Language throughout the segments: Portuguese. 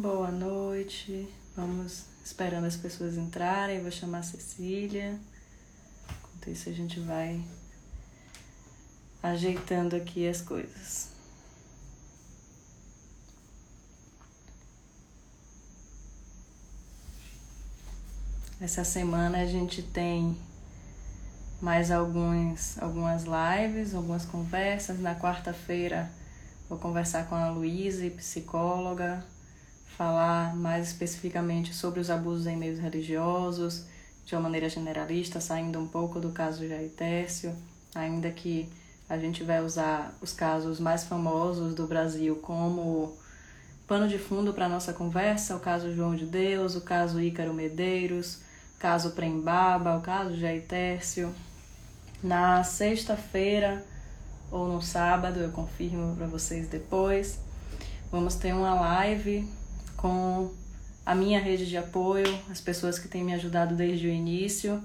Boa noite. Vamos esperando as pessoas entrarem. Vou chamar a Cecília. Enquanto isso, a gente vai ajeitando aqui as coisas. Essa semana a gente tem mais alguns, algumas lives, algumas conversas. Na quarta-feira vou conversar com a Luísa, psicóloga, falar mais especificamente sobre os abusos em meios religiosos, de uma maneira generalista, saindo um pouco do caso Jair Tércio, ainda que a gente vai usar os casos mais famosos do Brasil como pano de fundo para nossa conversa, o caso João de Deus, o caso Ícaro Medeiros, o caso Prembaba, o caso Jair Tércio, na sexta-feira ou no sábado, eu confirmo para vocês depois. Vamos ter uma live com a minha rede de apoio, as pessoas que têm me ajudado desde o início.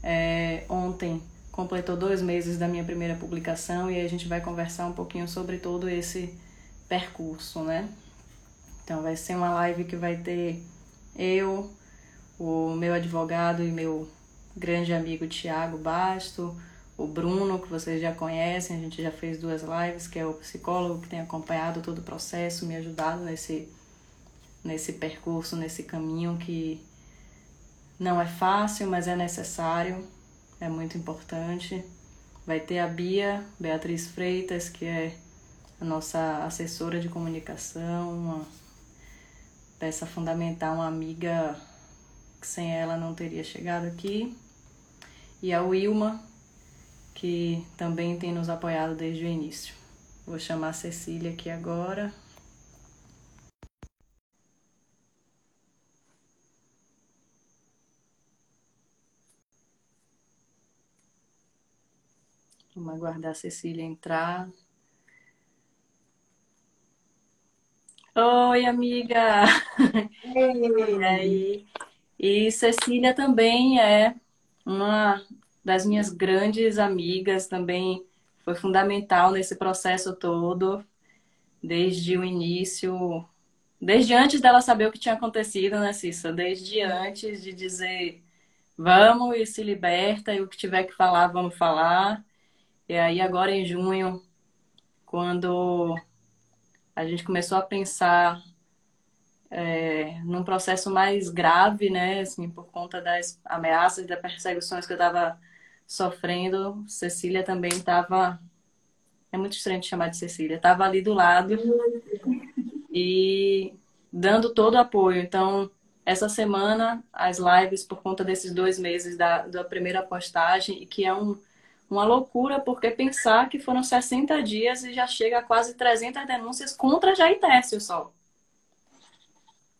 É, ontem completou dois meses da minha primeira publicação e a gente vai conversar um pouquinho sobre todo esse percurso, né? Então vai ser uma live que vai ter eu, o meu advogado e meu grande amigo Tiago Basto, o Bruno, que vocês já conhecem, a gente já fez duas lives, que é o psicólogo que tem acompanhado todo o processo, me ajudado nesse, nesse percurso, nesse caminho que não é fácil, mas é necessário, é muito importante. Vai ter a Bia Beatriz Freitas, que é a nossa assessora de comunicação, uma peça fundamental, uma amiga que sem ela não teria chegado aqui e a Wilma, que também tem nos apoiado desde o início. Vou chamar a Cecília aqui agora. Vamos aguardar a Cecília entrar. Oi, amiga! E aí? E Cecília também é uma das minhas grandes amigas também foi fundamental nesse processo todo, desde o início, desde antes dela saber o que tinha acontecido, né, Cissa? Desde antes de dizer vamos e se liberta e o que tiver que falar, vamos falar. E aí agora em junho, quando a gente começou a pensar é, num processo mais grave, né, assim, por conta das ameaças, das perseguições que eu estava sofrendo, Cecília também estava, é muito estranho de chamar de Cecília, estava ali do lado e dando todo o apoio. Então, essa semana, as lives, por conta desses dois meses da, da primeira postagem, e que é um, uma loucura, porque pensar que foram 60 dias e já chega a quase 300 denúncias contra Jair Tércio só.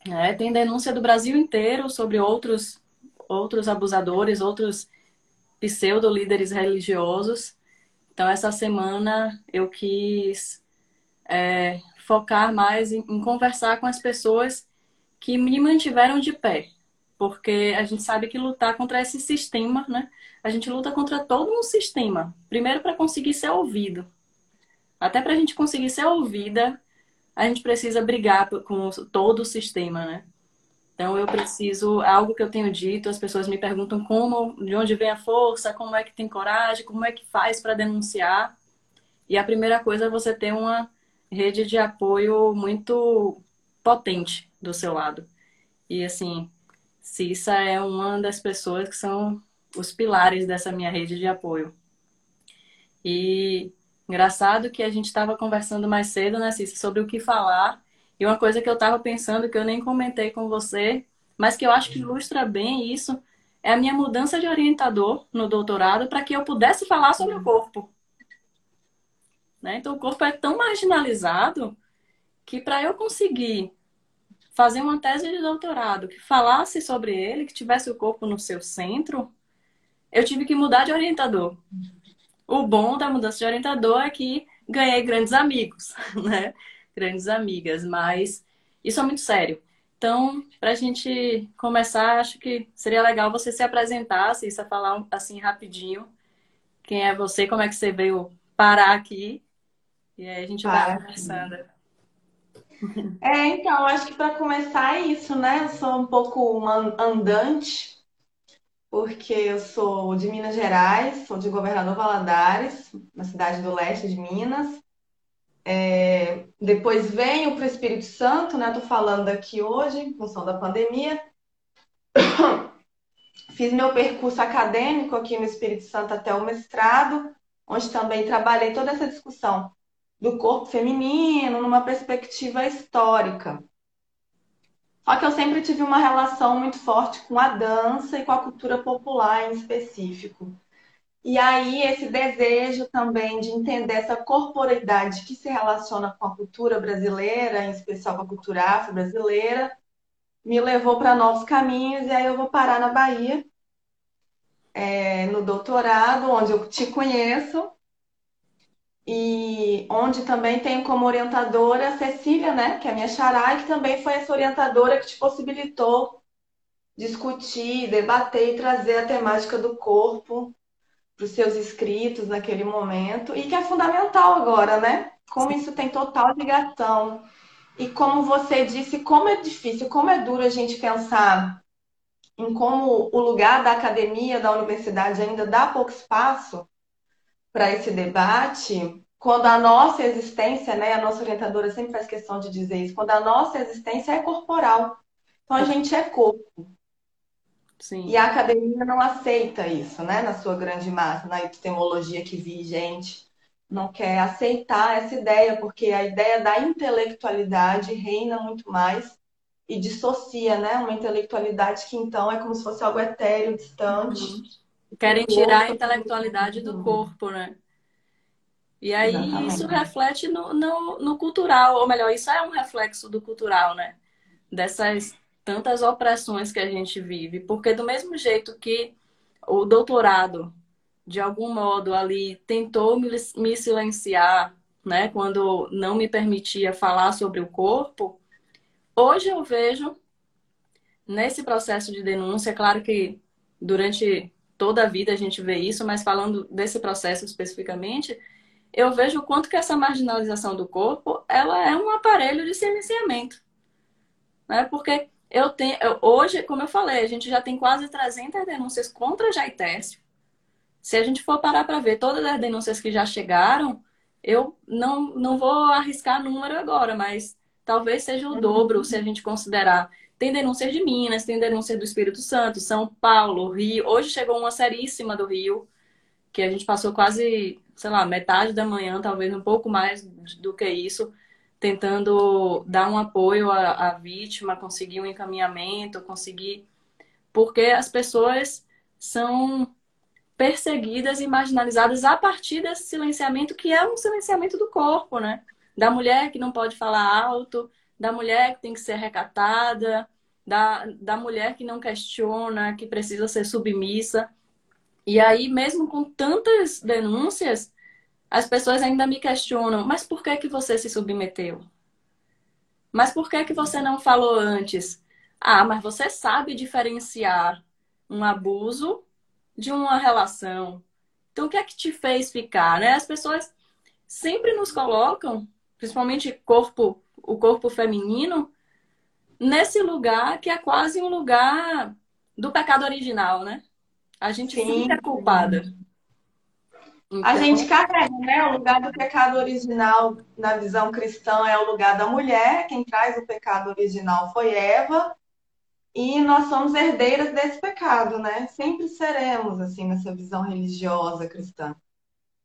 É, tem denúncia do Brasil inteiro sobre outros, outros abusadores, outros pseudo-líderes religiosos. Então, essa semana eu quis é, focar mais em, em conversar com as pessoas que me mantiveram de pé. Porque a gente sabe que lutar contra esse sistema, né? A gente luta contra todo um sistema. Primeiro, para conseguir ser ouvido. Até para a gente conseguir ser ouvida, a gente precisa brigar com todo o sistema, né? Então eu preciso, é algo que eu tenho dito, as pessoas me perguntam como, de onde vem a força, como é que tem coragem, como é que faz para denunciar. E a primeira coisa é você ter uma rede de apoio muito potente do seu lado. E assim, Cissa é uma das pessoas que são os pilares dessa minha rede de apoio. E Engraçado que a gente estava conversando mais cedo, né, Cícero, sobre o que falar. E uma coisa que eu estava pensando, que eu nem comentei com você, mas que eu acho que ilustra bem isso, é a minha mudança de orientador no doutorado para que eu pudesse falar sobre o corpo. Né? Então, o corpo é tão marginalizado que para eu conseguir fazer uma tese de doutorado que falasse sobre ele, que tivesse o corpo no seu centro, eu tive que mudar de orientador. O bom da mudança de orientador é que ganhei grandes amigos, né? Grandes amigas, mas isso é muito sério. Então, para a gente começar, acho que seria legal você se apresentar, se isso falar assim rapidinho. Quem é você, como é que você veio parar aqui? E aí a gente vai conversando. É, então, acho que para começar é isso, né? Eu sou um pouco uma andante, porque eu sou de Minas Gerais, sou de Governador Valadares, uma cidade do leste de Minas. É, depois venho para o Espírito Santo, né? Estou falando aqui hoje, em função da pandemia. Fiz meu percurso acadêmico aqui no Espírito Santo até o mestrado, onde também trabalhei toda essa discussão do corpo feminino numa perspectiva histórica. Só que eu sempre tive uma relação muito forte com a dança e com a cultura popular em específico. E aí, esse desejo também de entender essa corporeidade que se relaciona com a cultura brasileira, em especial com a cultura afro-brasileira, me levou para novos caminhos. E aí, eu vou parar na Bahia, é, no doutorado, onde eu te conheço, e onde também tenho como orientadora a Cecília, né, que é minha xará, e que também foi essa orientadora que te possibilitou discutir, debater e trazer a temática do corpo para os seus escritos naquele momento, e que é fundamental agora, né? Como isso tem total ligação. E como você disse, como é difícil, como é duro a gente pensar em como o lugar da academia, da universidade ainda dá pouco espaço para esse debate, quando a nossa existência, né, a nossa orientadora sempre faz questão de dizer isso, quando a nossa existência é corporal. Então a gente é corpo. Sim. E a academia não aceita isso, né, na sua grande massa, na epistemologia que vi gente não quer aceitar essa ideia, porque a ideia da intelectualidade reina muito mais e dissocia, né, uma intelectualidade que então é como se fosse algo etéreo, distante. Uhum. Querem tirar a intelectualidade do corpo, né? E aí Exatamente. isso reflete no, no, no, cultural, ou melhor, isso é um reflexo do cultural, né? Dessas tantas opressões que a gente vive. Porque do mesmo jeito que o doutorado, de algum modo, ali tentou me, me silenciar, né? Quando não me permitia falar sobre o corpo, hoje eu vejo nesse processo de denúncia, claro que durante toda a vida a gente vê isso, mas falando desse processo especificamente, eu vejo o quanto que essa marginalização do corpo, ela é um aparelho de silenciamento. Né? Porque eu tenho, hoje, como eu falei, a gente já tem quase 300 denúncias contra Jaitécio. Se a gente for parar para ver todas as denúncias que já chegaram, eu não, não vou arriscar número agora, mas talvez seja o uhum. dobro se a gente considerar tem denúncias de Minas, tem denúncias do Espírito Santo, São Paulo, Rio. Hoje chegou uma seríssima do Rio, que a gente passou quase, sei lá, metade da manhã, talvez um pouco mais do que isso, tentando dar um apoio à, à vítima, conseguir um encaminhamento, conseguir. Porque as pessoas são perseguidas e marginalizadas a partir desse silenciamento, que é um silenciamento do corpo, né? Da mulher que não pode falar alto, da mulher que tem que ser recatada, da, da mulher que não questiona, que precisa ser submissa. E aí, mesmo com tantas denúncias, as pessoas ainda me questionam: mas por que, que você se submeteu? Mas por que, que você não falou antes? Ah, mas você sabe diferenciar um abuso de uma relação. Então, o que é que te fez ficar? Né? As pessoas sempre nos colocam, principalmente corpo o corpo feminino nesse lugar que é quase um lugar do pecado original, né? A gente Sim. fica culpada. Então... A gente carrega, né? O lugar do pecado original na visão cristã é o lugar da mulher. Quem traz o pecado original foi Eva. E nós somos herdeiras desse pecado, né? Sempre seremos, assim, nessa visão religiosa cristã.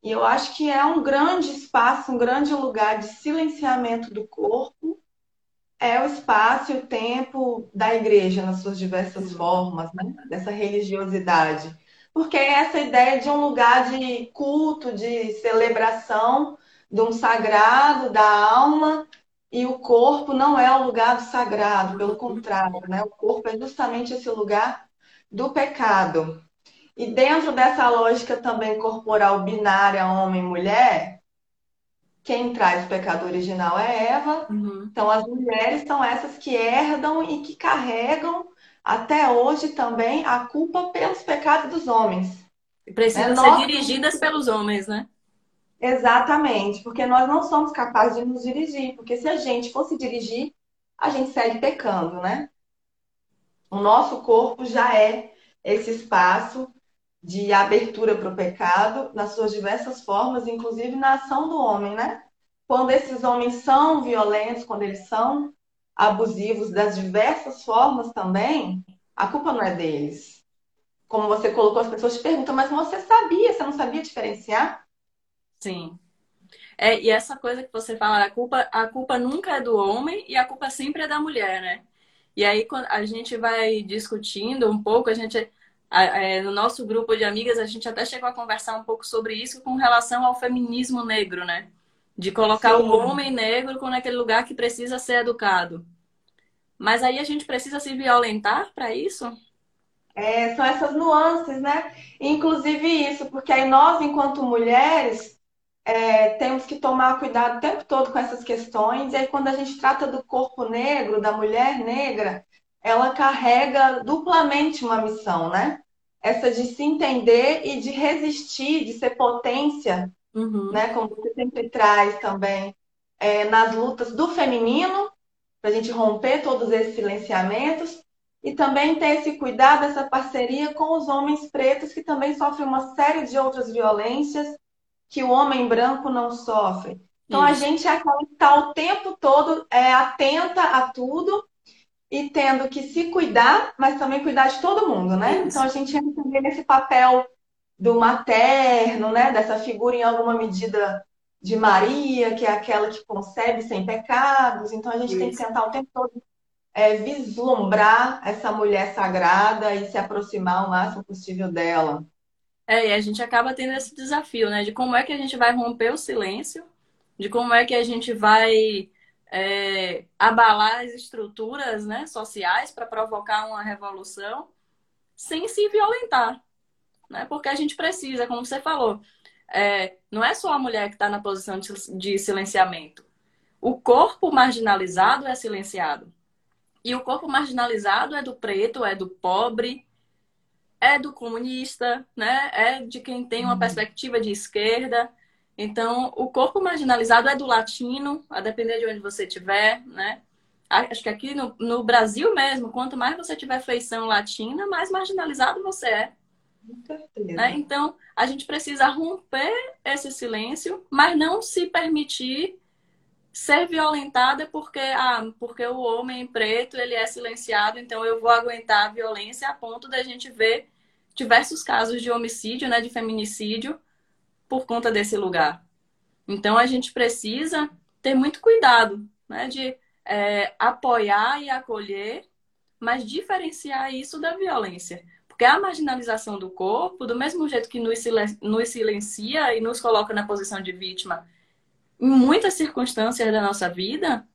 E eu acho que é um grande espaço, um grande lugar de silenciamento do corpo. É o espaço e o tempo da igreja nas suas diversas formas, né? Dessa religiosidade. Porque é essa ideia de um lugar de culto, de celebração, de um sagrado da alma, e o corpo não é o lugar do sagrado, pelo contrário, né? O corpo é justamente esse lugar do pecado. E dentro dessa lógica também corporal binária homem-mulher, quem traz o pecado original é Eva. Uhum. Então as mulheres são essas que herdam e que carregam até hoje também a culpa pelos pecados dos homens. Precisam né? ser Nós... dirigidas pelos homens, né? Exatamente, porque nós não somos capazes de nos dirigir, porque se a gente fosse dirigir, a gente segue pecando, né? O nosso corpo já é esse espaço de abertura para o pecado nas suas diversas formas, inclusive na ação do homem, né? Quando esses homens são violentos, quando eles são abusivos das diversas formas também, a culpa não é deles. Como você colocou, as pessoas te perguntam, mas você sabia, você não sabia diferenciar? Sim. É, e essa coisa que você fala, a culpa, a culpa nunca é do homem e a culpa sempre é da mulher, né? E aí, quando a gente vai discutindo um pouco, a gente, é, no nosso grupo de amigas, a gente até chegou a conversar um pouco sobre isso com relação ao feminismo negro, né? De colocar Sim. o homem negro naquele lugar que precisa ser educado. Mas aí a gente precisa se violentar para isso? É, são essas nuances, né? Inclusive isso, porque aí nós, enquanto mulheres, é, temos que tomar cuidado o tempo todo com essas questões. E aí, quando a gente trata do corpo negro, da mulher negra, ela carrega duplamente uma missão, né? Essa de se entender e de resistir, de ser potência, uhum. né? Como você sempre traz também, é, nas lutas do feminino, para a gente romper todos esses silenciamentos. E também ter esse cuidado, essa parceria com os homens pretos, que também sofrem uma série de outras violências que o homem branco não sofre. Então Isso. a gente é aquela que está o tempo todo é, atenta a tudo e tendo que se cuidar, mas também cuidar de todo mundo, né? Isso. Então a gente entra também nesse papel do materno, né? Dessa figura em alguma medida de Maria, que é aquela que concebe sem pecados. Então a gente Isso. tem que tentar o tempo todo é, vislumbrar essa mulher sagrada e se aproximar o máximo possível dela. É, e a gente acaba tendo esse desafio, né? De como é que a gente vai romper o silêncio, de como é que a gente vai é, abalar as estruturas né, sociais para provocar uma revolução sem se violentar. Né? Porque a gente precisa, como você falou, é, não é só a mulher que está na posição de, de silenciamento. O corpo marginalizado é silenciado. E o corpo marginalizado é do preto, é do pobre, é do comunista, né? É de quem tem uma uhum. perspectiva de esquerda. Então, o corpo marginalizado é do latino, a depender de onde você estiver, né? Acho que aqui no, no, Brasil mesmo, quanto mais você tiver feição latina, mais marginalizado você é. Né? Então, a gente precisa romper esse silêncio, mas não se permitir ser violentada porque, ah, porque o homem preto ele é silenciado, então eu vou aguentar a violência a ponto da gente ver diversos casos de homicídio, né, de feminicídio, por conta desse lugar. Então a gente precisa ter muito cuidado, né, de é, apoiar e acolher, mas diferenciar isso da violência. Porque a marginalização do corpo, do mesmo jeito que nos silencia e nos coloca na posição de vítima em muitas circunstâncias da nossa vida,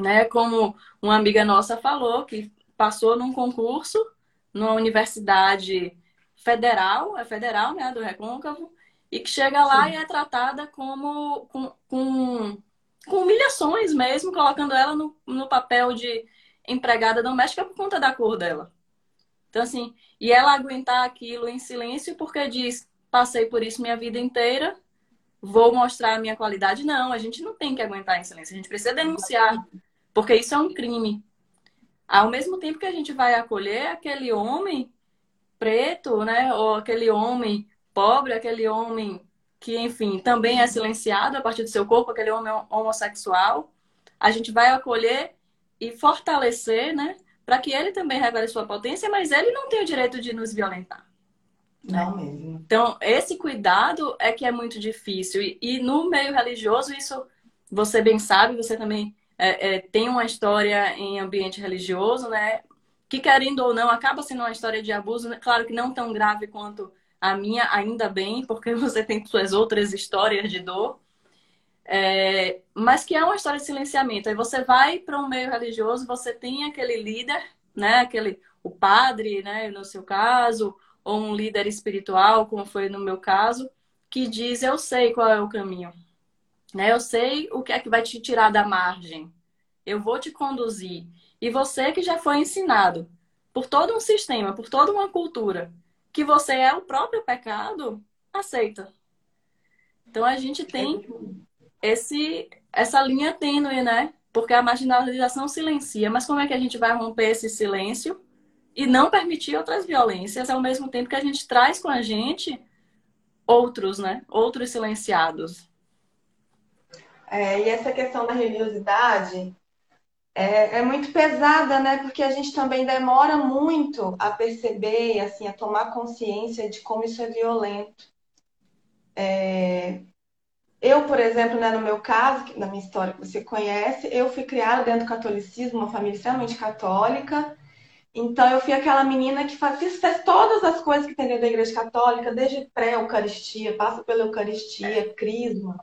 né? Como uma amiga nossa falou, que passou num concurso numa universidade federal, é federal, né, do Recôncavo, e que chega lá Sim. e é tratada como com, com, com, humilhações mesmo, colocando ela no, no papel de empregada doméstica por conta da cor dela. Então, assim, e ela aguentar aquilo em silêncio porque diz: passei por isso minha vida inteira, vou mostrar a minha qualidade. Não, a gente não tem que aguentar em silêncio, a gente precisa denunciar, porque isso é um crime. Ao mesmo tempo que a gente vai acolher aquele homem preto, né? Ou aquele homem pobre, aquele homem que, enfim, também é silenciado a partir do seu corpo, aquele homem homossexual. A gente vai acolher e fortalecer, né? Para que ele também revele sua potência, mas ele não tem o direito de nos violentar. Não né? mesmo. Então, esse cuidado é que é muito difícil. E, e no meio religioso, isso você bem sabe, você também é, é, tem uma história em ambiente religioso, né? que querendo ou não acaba sendo uma história de abuso, né? claro que não tão grave quanto a minha, ainda bem, porque você tem suas outras histórias de dor, é, mas que é uma história de silenciamento. Aí você vai para um meio religioso, você tem aquele líder, né, aquele o padre, né, no seu caso, ou um líder espiritual, como foi no meu caso, que diz eu sei qual é o caminho, né? Eu sei o que é que vai te tirar da margem. Eu vou te conduzir. E você que já foi ensinado por todo um sistema, por toda uma cultura, que você é o próprio pecado, aceita. Então a gente tem esse, essa linha tênue, né? Porque a marginalização silencia, mas como é que a gente vai romper esse silêncio e não permitir outras violências ao mesmo tempo que a gente traz com a gente outros, né? Outros silenciados. É, e essa questão da religiosidade é, é, muito pesada, né? Porque a gente também demora muito a perceber, assim, a tomar consciência de como isso é violento. É... Eu, por exemplo, né, no meu caso, na minha história que você conhece, eu fui criada dentro do catolicismo, uma família extremamente católica. Então, eu fui aquela menina que fazia fez todas as coisas que tem dentro da igreja católica, desde pré-eucaristia, passa pela eucaristia, crisma.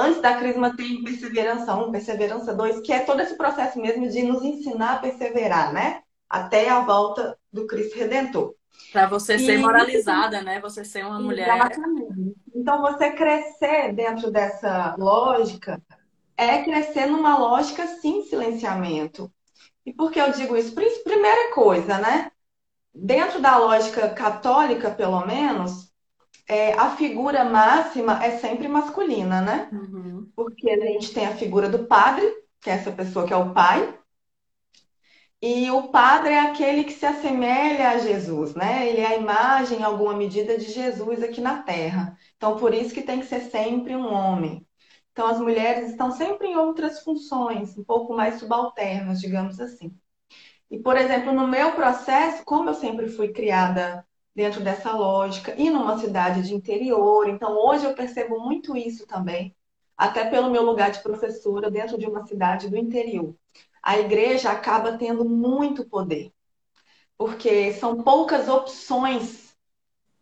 Antes da crisma tem perseverança 1, perseverança 2, que é todo esse processo mesmo de nos ensinar a perseverar, né? Até a volta do Cristo Redentor. Para você e... ser moralizada, né? Você ser uma mulher. Exatamente. Então, você crescer dentro dessa lógica é crescer numa lógica sim silenciamento. E por que eu digo isso? Primeira coisa, né? Dentro da lógica católica, pelo menos, é, a figura máxima é sempre masculina, né? Uhum. Porque a gente tem a figura do padre, que é essa pessoa que é o pai, e o padre é aquele que se assemelha a Jesus, né? Ele é a imagem, em alguma medida, de Jesus aqui na Terra. Então, por isso que tem que ser sempre um homem. Então, as mulheres estão sempre em outras funções, um pouco mais subalternas, digamos assim. E, por exemplo, no meu processo, como eu sempre fui criada dentro dessa lógica e numa cidade de interior. Então, hoje eu percebo muito isso também, até pelo meu lugar de professora dentro de uma cidade do interior. A igreja acaba tendo muito poder, porque são poucas opções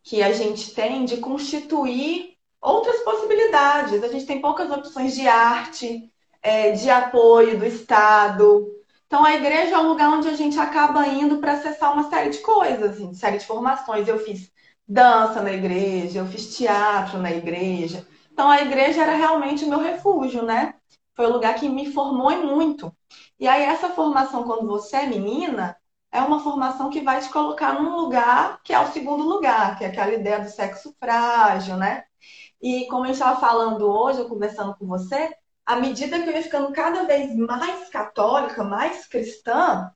que a gente tem de constituir outras possibilidades. A gente tem poucas opções de arte, é, de apoio do Estado, então, a igreja é um lugar onde a gente acaba indo para acessar uma série de coisas, assim, série de formações. Eu fiz dança na igreja, eu fiz teatro na igreja. Então, a igreja era realmente o meu refúgio, né? Foi o lugar que me formou muito. E aí, essa formação, quando você é menina, é uma formação que vai te colocar num lugar que é o segundo lugar, que é aquela ideia do sexo frágil, né? E como eu estava falando hoje, eu conversando com você, à medida que eu ia ficando cada vez mais católica, mais cristã,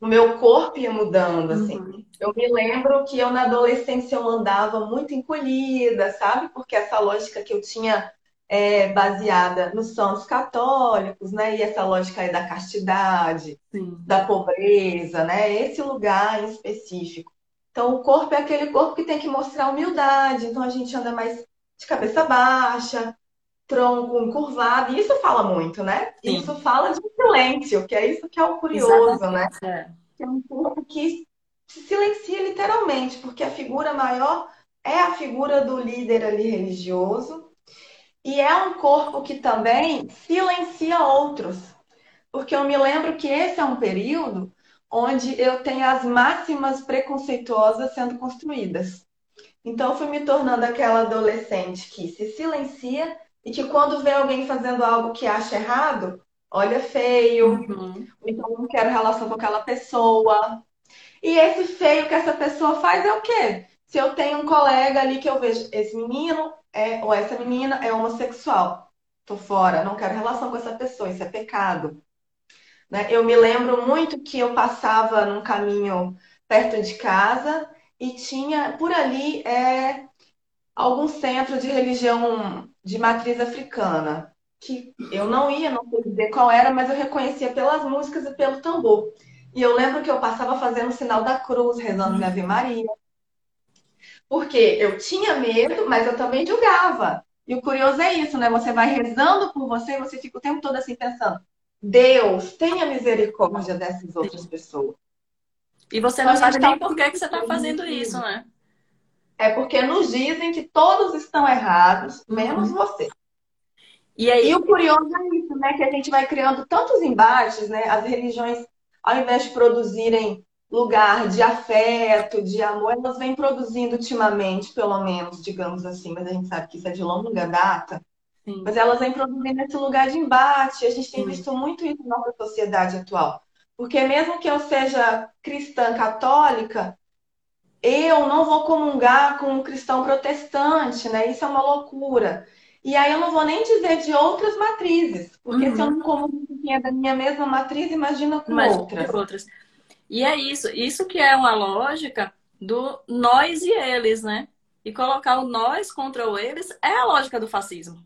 o meu corpo ia mudando, assim. Uhum. Eu me lembro que eu na adolescência eu andava muito encolhida, sabe? Porque essa lógica que eu tinha é, baseada nos santos católicos, né? E essa lógica aí da castidade, Sim. da pobreza, né? Esse lugar em específico. Então, o corpo é aquele corpo que tem que mostrar humildade. Então, a gente anda mais de cabeça baixa, tronco encurvado, e isso fala muito, né? Sim. Isso fala de silêncio, que é isso que é o curioso, né? Exatamente. né? É. é um corpo que se silencia literalmente, porque a figura maior é a figura do líder ali religioso, e é um corpo que também silencia outros. Porque eu me lembro que esse é um período onde eu tenho as máximas preconceituosas sendo construídas. Então, eu fui me tornando aquela adolescente que se silencia e que quando vê alguém fazendo algo que acha errado, olha feio, uhum. então não quero relação com aquela pessoa. E esse feio que essa pessoa faz é o quê? Se eu tenho um colega ali que eu vejo, esse menino é, ou essa menina é homossexual, tô fora, não quero relação com essa pessoa, isso é pecado. Né? Eu me lembro muito que eu passava num caminho perto de casa e tinha por ali é, algum centro de religião de matriz africana, que eu não ia, não sei dizer qual era, mas eu reconhecia pelas músicas e pelo tambor. E eu lembro que eu passava fazendo o sinal da cruz, rezando minha Ave Maria. Porque eu tinha medo, mas eu também julgava. E o curioso é isso, né? Você vai rezando por você e você fica o tempo todo assim pensando: Deus, tenha misericórdia dessas outras pessoas. E você não sabe nem por que, que você está fazendo isso, né? É porque nos dizem que todos estão errados, menos uhum. você. E, aí... e o curioso é isso, né? Que a gente vai criando tantos embates, né? As religiões, ao invés de produzirem lugar de afeto, de amor, elas vêm produzindo ultimamente, pelo menos, digamos assim, mas a gente sabe que isso é de longa data. Sim. Mas elas vêm produzindo esse lugar de embate. A gente tem Sim. visto muito isso na nossa sociedade atual. Porque mesmo que eu seja cristã católica, eu não vou comungar com um cristão protestante, né? Isso é uma loucura. E aí eu não vou nem dizer de outras matrizes, porque uhum. se eu não como quem é da minha mesma matriz, imagina com Mas outras. outras. E é isso, isso que é uma lógica do nós e eles, né? E colocar o nós contra o eles é a lógica do fascismo.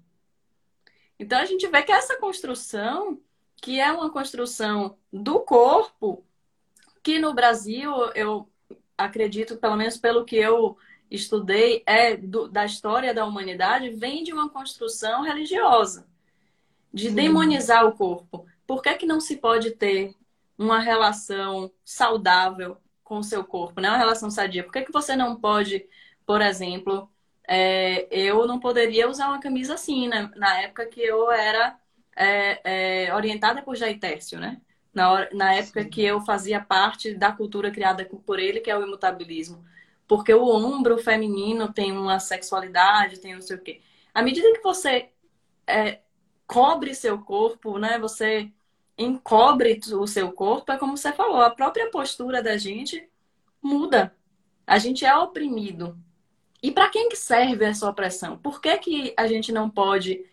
Então a gente vê que essa construção, que é uma construção do corpo, que no Brasil eu acredito, pelo menos pelo que eu estudei, é do, da história da humanidade, vem de uma construção religiosa, de Sim. demonizar o corpo. Por que, que não se pode ter uma relação saudável com o seu corpo, né? uma relação sadia? Por que, que você não pode, por exemplo, é, eu não poderia usar uma camisa assim, né? na época que eu era é, é, orientada por Jair Tércio, né? Na, hora, na época Sim. que eu fazia parte da cultura criada por ele, que é o imutabilismo. Porque o ombro feminino tem uma sexualidade, tem não sei o quê. À medida que você é, cobre seu corpo, né? Você encobre o seu corpo, é como você falou, a própria postura da gente muda. A gente é oprimido. E para quem que serve essa opressão? Por que, que a gente não pode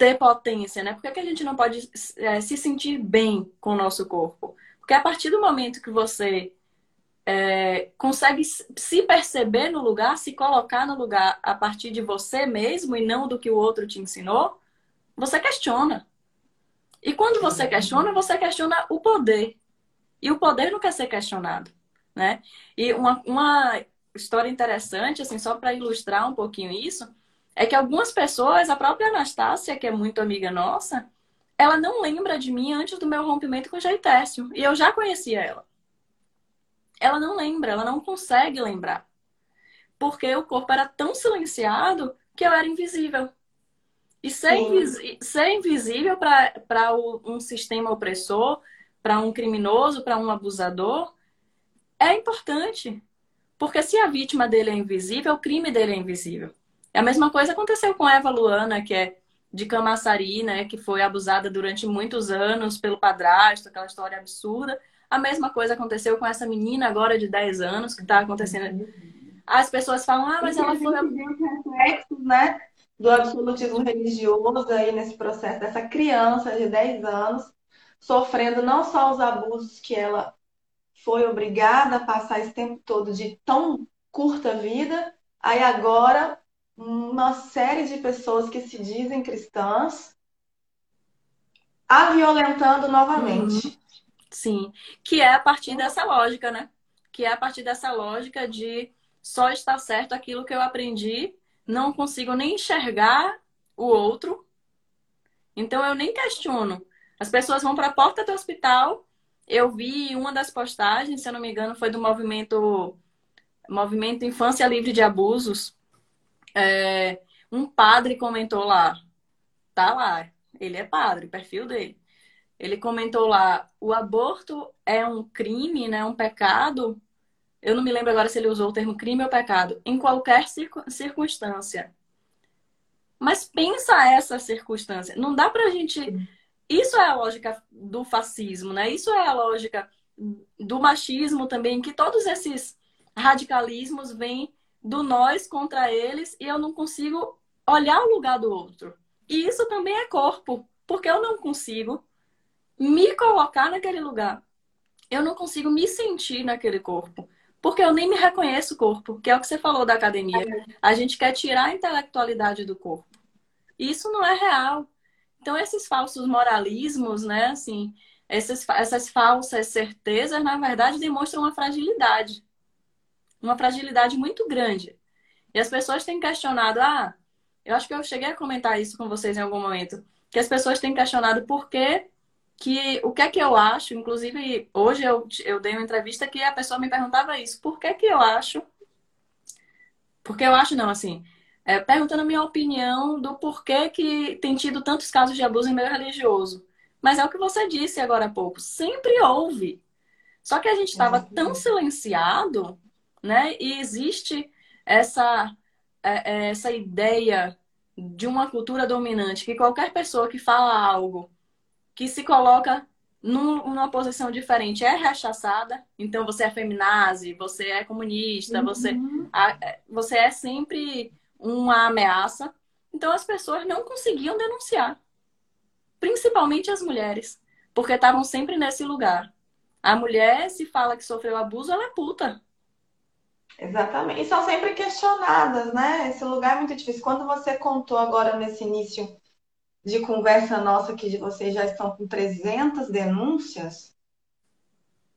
ter potência, né? Por que, que a gente não pode é, se sentir bem com o nosso corpo? Porque a partir do momento que você é, consegue se perceber no lugar, se colocar no lugar a partir de você mesmo e não do que o outro te ensinou, você questiona. E quando você questiona, você questiona o poder. E o poder não quer ser questionado, né? E uma, uma história interessante, assim, só para ilustrar um pouquinho isso, é que algumas pessoas, a própria Anastácia, que é muito amiga nossa, ela não lembra de mim antes do meu rompimento com o Jaitécio. E eu já conhecia ela. Ela não lembra, ela não consegue lembrar. Porque o corpo era tão silenciado que eu era invisível. E ser, invis ser invisível para um sistema opressor, para um criminoso, para um abusador, é importante. Porque se a vítima dele é invisível, o crime dele é invisível. A mesma coisa aconteceu com Eva Luana, que é de Camaçari, né, que foi abusada durante muitos anos pelo padrasto, aquela história absurda. A mesma coisa aconteceu com essa menina agora de 10 anos, que está acontecendo. As pessoas falam, ah, mas ela foi. reflexos, né? do absolutismo religioso aí nesse processo dessa criança de 10 anos sofrendo não só os abusos que ela foi obrigada a passar esse tempo todo de tão curta vida, aí agora uma série de pessoas que se dizem cristãs a violentando novamente. Uhum. Sim, que é a partir dessa lógica, né? Que é a partir dessa lógica de só está certo aquilo que eu aprendi não consigo nem enxergar o outro. Então eu nem questiono. As pessoas vão para a porta do hospital. Eu vi uma das postagens, se eu não me engano, foi do movimento Movimento Infância Livre de Abusos. É, um padre comentou lá, tá lá, ele é padre, o perfil dele. Ele comentou lá: o aborto é um crime, né, um pecado eu não me lembro agora se ele usou o termo crime ou pecado, em qualquer circunstância. Mas pensa essa circunstância. Não dá pra gente. Isso é a lógica do fascismo, né? Isso é a lógica do machismo também, que todos esses radicalismos vêm do nós contra eles e eu não consigo olhar o lugar do outro. E isso também é corpo, porque eu não consigo me colocar naquele lugar. Eu não consigo me sentir naquele corpo. Porque eu nem me reconheço o corpo, que é o que você falou da academia. A gente quer tirar a intelectualidade do corpo. E isso não é real. Então, esses falsos moralismos, né, assim, essas, essas falsas certezas, na verdade, demonstram uma fragilidade. Uma fragilidade muito grande. E as pessoas têm questionado, ah, eu acho que eu cheguei a comentar isso com vocês em algum momento, que as pessoas têm questionado por que que o que é que eu acho, inclusive hoje eu, eu dei uma entrevista que a pessoa me perguntava isso, por que que eu acho, porque eu acho não, assim, é, perguntando a minha opinião do porquê que tem tido tantos casos de abuso em meio religioso. Mas é o que você disse agora há pouco, sempre houve. Só que a gente estava tão silenciado, né? E existe essa, é, é, essa ideia de uma cultura dominante que qualquer pessoa que fala algo que se coloca num, numa posição diferente é rechaçada. Então você é feminazi, você é comunista, uhum. você, é, você é sempre uma ameaça. Então as pessoas não conseguiam denunciar. Principalmente as mulheres. Porque estavam sempre nesse lugar. A mulher, se fala que sofreu abuso, ela é puta. Exatamente. E são sempre questionadas, né? Esse lugar é muito difícil. Quando você contou agora nesse início de conversa nossa que vocês já estão com 300 denúncias,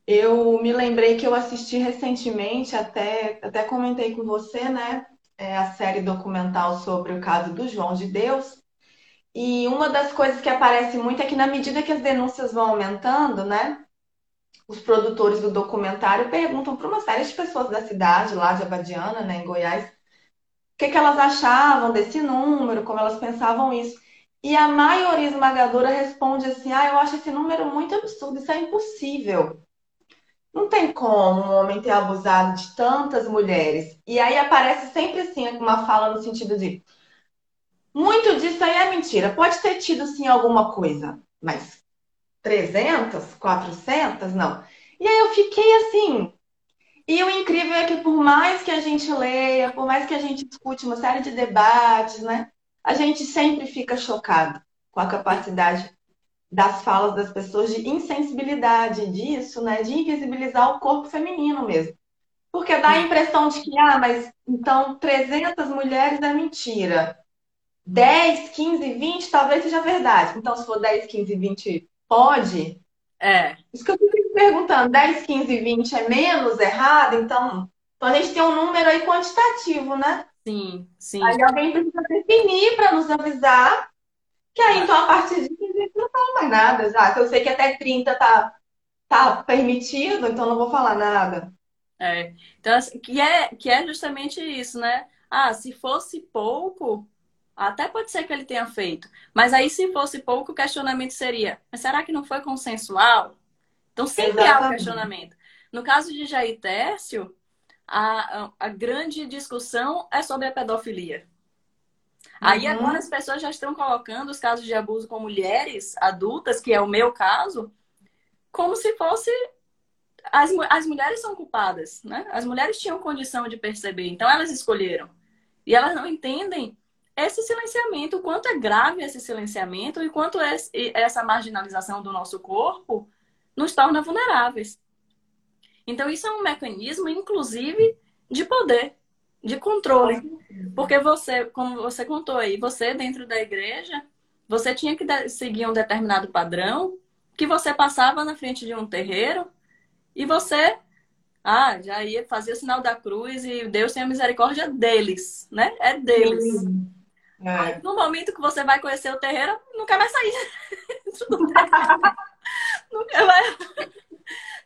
eu me lembrei que eu assisti recentemente, até, até comentei com você, né? É a série documental sobre o caso do João de Deus. E uma das coisas que aparece muito é que na medida que as denúncias vão aumentando, né? Os produtores do documentário perguntam para uma série de pessoas da cidade, lá de Abadiana, né, em Goiás, o que, que elas achavam desse número, como elas pensavam isso. E a maioria esmagadora responde assim: ah, eu acho esse número muito absurdo, isso é impossível. Não tem como um homem ter abusado de tantas mulheres. E aí aparece sempre assim uma fala no sentido de muito disso aí é mentira. Pode ter tido sim alguma coisa, mas 300, 400, não. E aí eu fiquei assim. E o incrível é que por mais que a gente leia, por mais que a gente escute uma série de debates, né? A gente sempre fica chocado com a capacidade das falas das pessoas de insensibilidade disso, né? De invisibilizar o corpo feminino mesmo. Porque dá a impressão de que, ah, mas então 300 mulheres é mentira. 10, 15, 20 talvez seja verdade. Então, se for 10, 15, 20, pode? É. Isso que eu fico perguntando. 10, 15, 20 é menos errado? Então, então a gente tem um número aí quantitativo, né? Sim, sim. Aí alguém precisa definir para nos avisar que aí, então, a partir de 15, gente não fala mais nada. Já. Se eu sei que até 30 tá, tá permitido, então não vou falar nada. É. Então, assim, que, é, que é justamente isso, né? Ah, se fosse pouco, até pode ser que ele tenha feito. Mas aí, se fosse pouco, o questionamento seria: mas será que não foi consensual? Então, sempre Exatamente. há o questionamento. No caso de Jair Tércio, a, a, a grande discussão é sobre a pedofilia. Aí uhum. agora as pessoas já estão colocando os casos de abuso com mulheres adultas, que é o meu caso, como se fosse as, as mulheres são culpadas, né? As mulheres tinham condição de perceber, então elas escolheram. E elas não entendem esse silenciamento, o quanto é grave esse silenciamento e quanto essa marginalização do nosso corpo nos torna vulneráveis. Então isso é um mecanismo, inclusive, de poder de controle. Porque você, como você contou aí, você dentro da igreja, você tinha que seguir um determinado padrão que você passava na frente de um terreiro e você ah, já ia fazer o sinal da cruz e Deus tem a misericórdia deles, né? É deles. É. Aí, no momento que você vai conhecer o terreiro, nunca vai sair. nunca vai.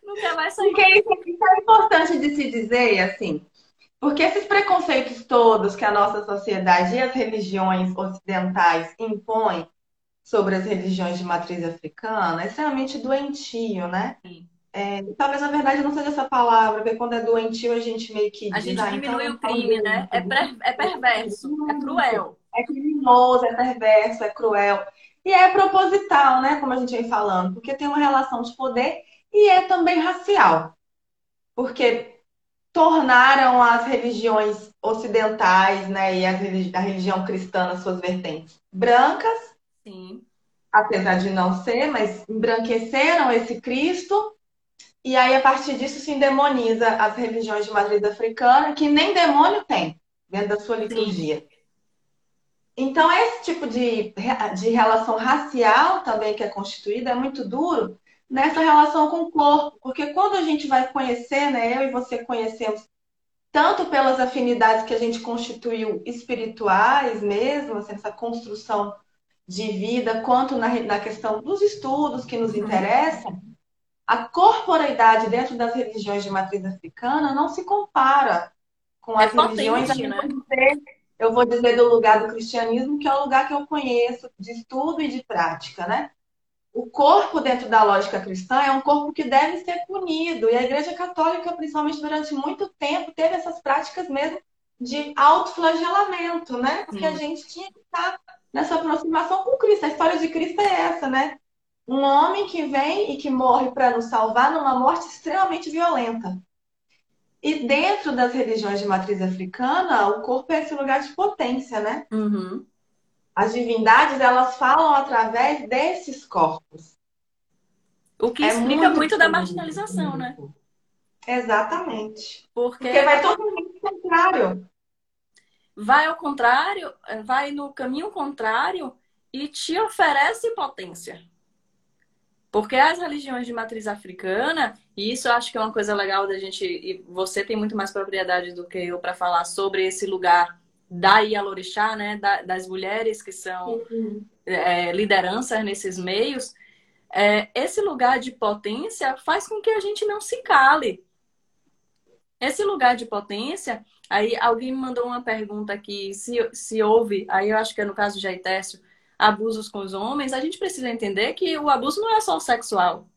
Nunca vai sair. Porque isso é importante de se dizer, assim, porque esses preconceitos todos que a nossa sociedade e as religiões ocidentais impõem sobre as religiões de matriz africana é extremamente doentio, né? É, talvez na verdade não seja essa palavra, porque quando é doentio a gente meio que. A gente ah, então diminui então, o crime, né? É, é perverso, é cruel. É criminoso, é perverso, é cruel. E é proposital, né? Como a gente vem falando, porque tem uma relação de poder e é também racial. Porque tornaram as religiões ocidentais, né, e a religião cristã nas suas vertentes brancas. Sim. Apesar de não ser, mas embranqueceram esse Cristo. E aí, a partir disso, se endemoniza as religiões de matriz africana, que nem demônio tem dentro da sua liturgia. Sim. Então, esse tipo de, de relação racial também que é constituída é muito duro, nessa relação com o corpo, porque quando a gente vai conhecer, né, eu e você conhecemos tanto pelas afinidades que a gente constituiu espirituais mesmo, assim, essa construção de vida, quanto na, na questão dos estudos que nos interessam, a corporeidade dentro das religiões de matriz africana não se compara com é as religiões. Né? Eu vou dizer do lugar do cristianismo, que é o lugar que eu conheço de estudo e de prática, né? o corpo dentro da lógica cristã é um corpo que deve ser punido. E a Igreja Católica, principalmente durante muito tempo, teve essas práticas mesmo de autoflagelamento, né? Porque a gente tinha que estar nessa aproximação com Cristo. A história de Cristo é essa, né? Um homem que vem e que morre para nos salvar numa morte extremamente violenta. E dentro das religiões de matriz africana, o corpo é esse lugar de potência, né? Uhum. As divindades, elas falam através desses corpos. O que é explica muito, muito da marginalização, né? Exatamente. Porque, Porque vai totalmente contrário. Vai ao contrário, vai no caminho contrário e te oferece potência. Porque as religiões de matriz africana, e isso eu acho que é uma coisa legal da gente, e você tem muito mais propriedade do que eu para falar sobre esse lugar da Ialorixá, né, da, das mulheres que são uhum. é, lideranças nesses meios, é, esse lugar de potência faz com que a gente não se cale. Esse lugar de potência, aí alguém me mandou uma pergunta aqui, se, se houve, aí eu acho que é no caso de Aitécio, abusos com os homens, a gente precisa entender que o abuso não é só sexual.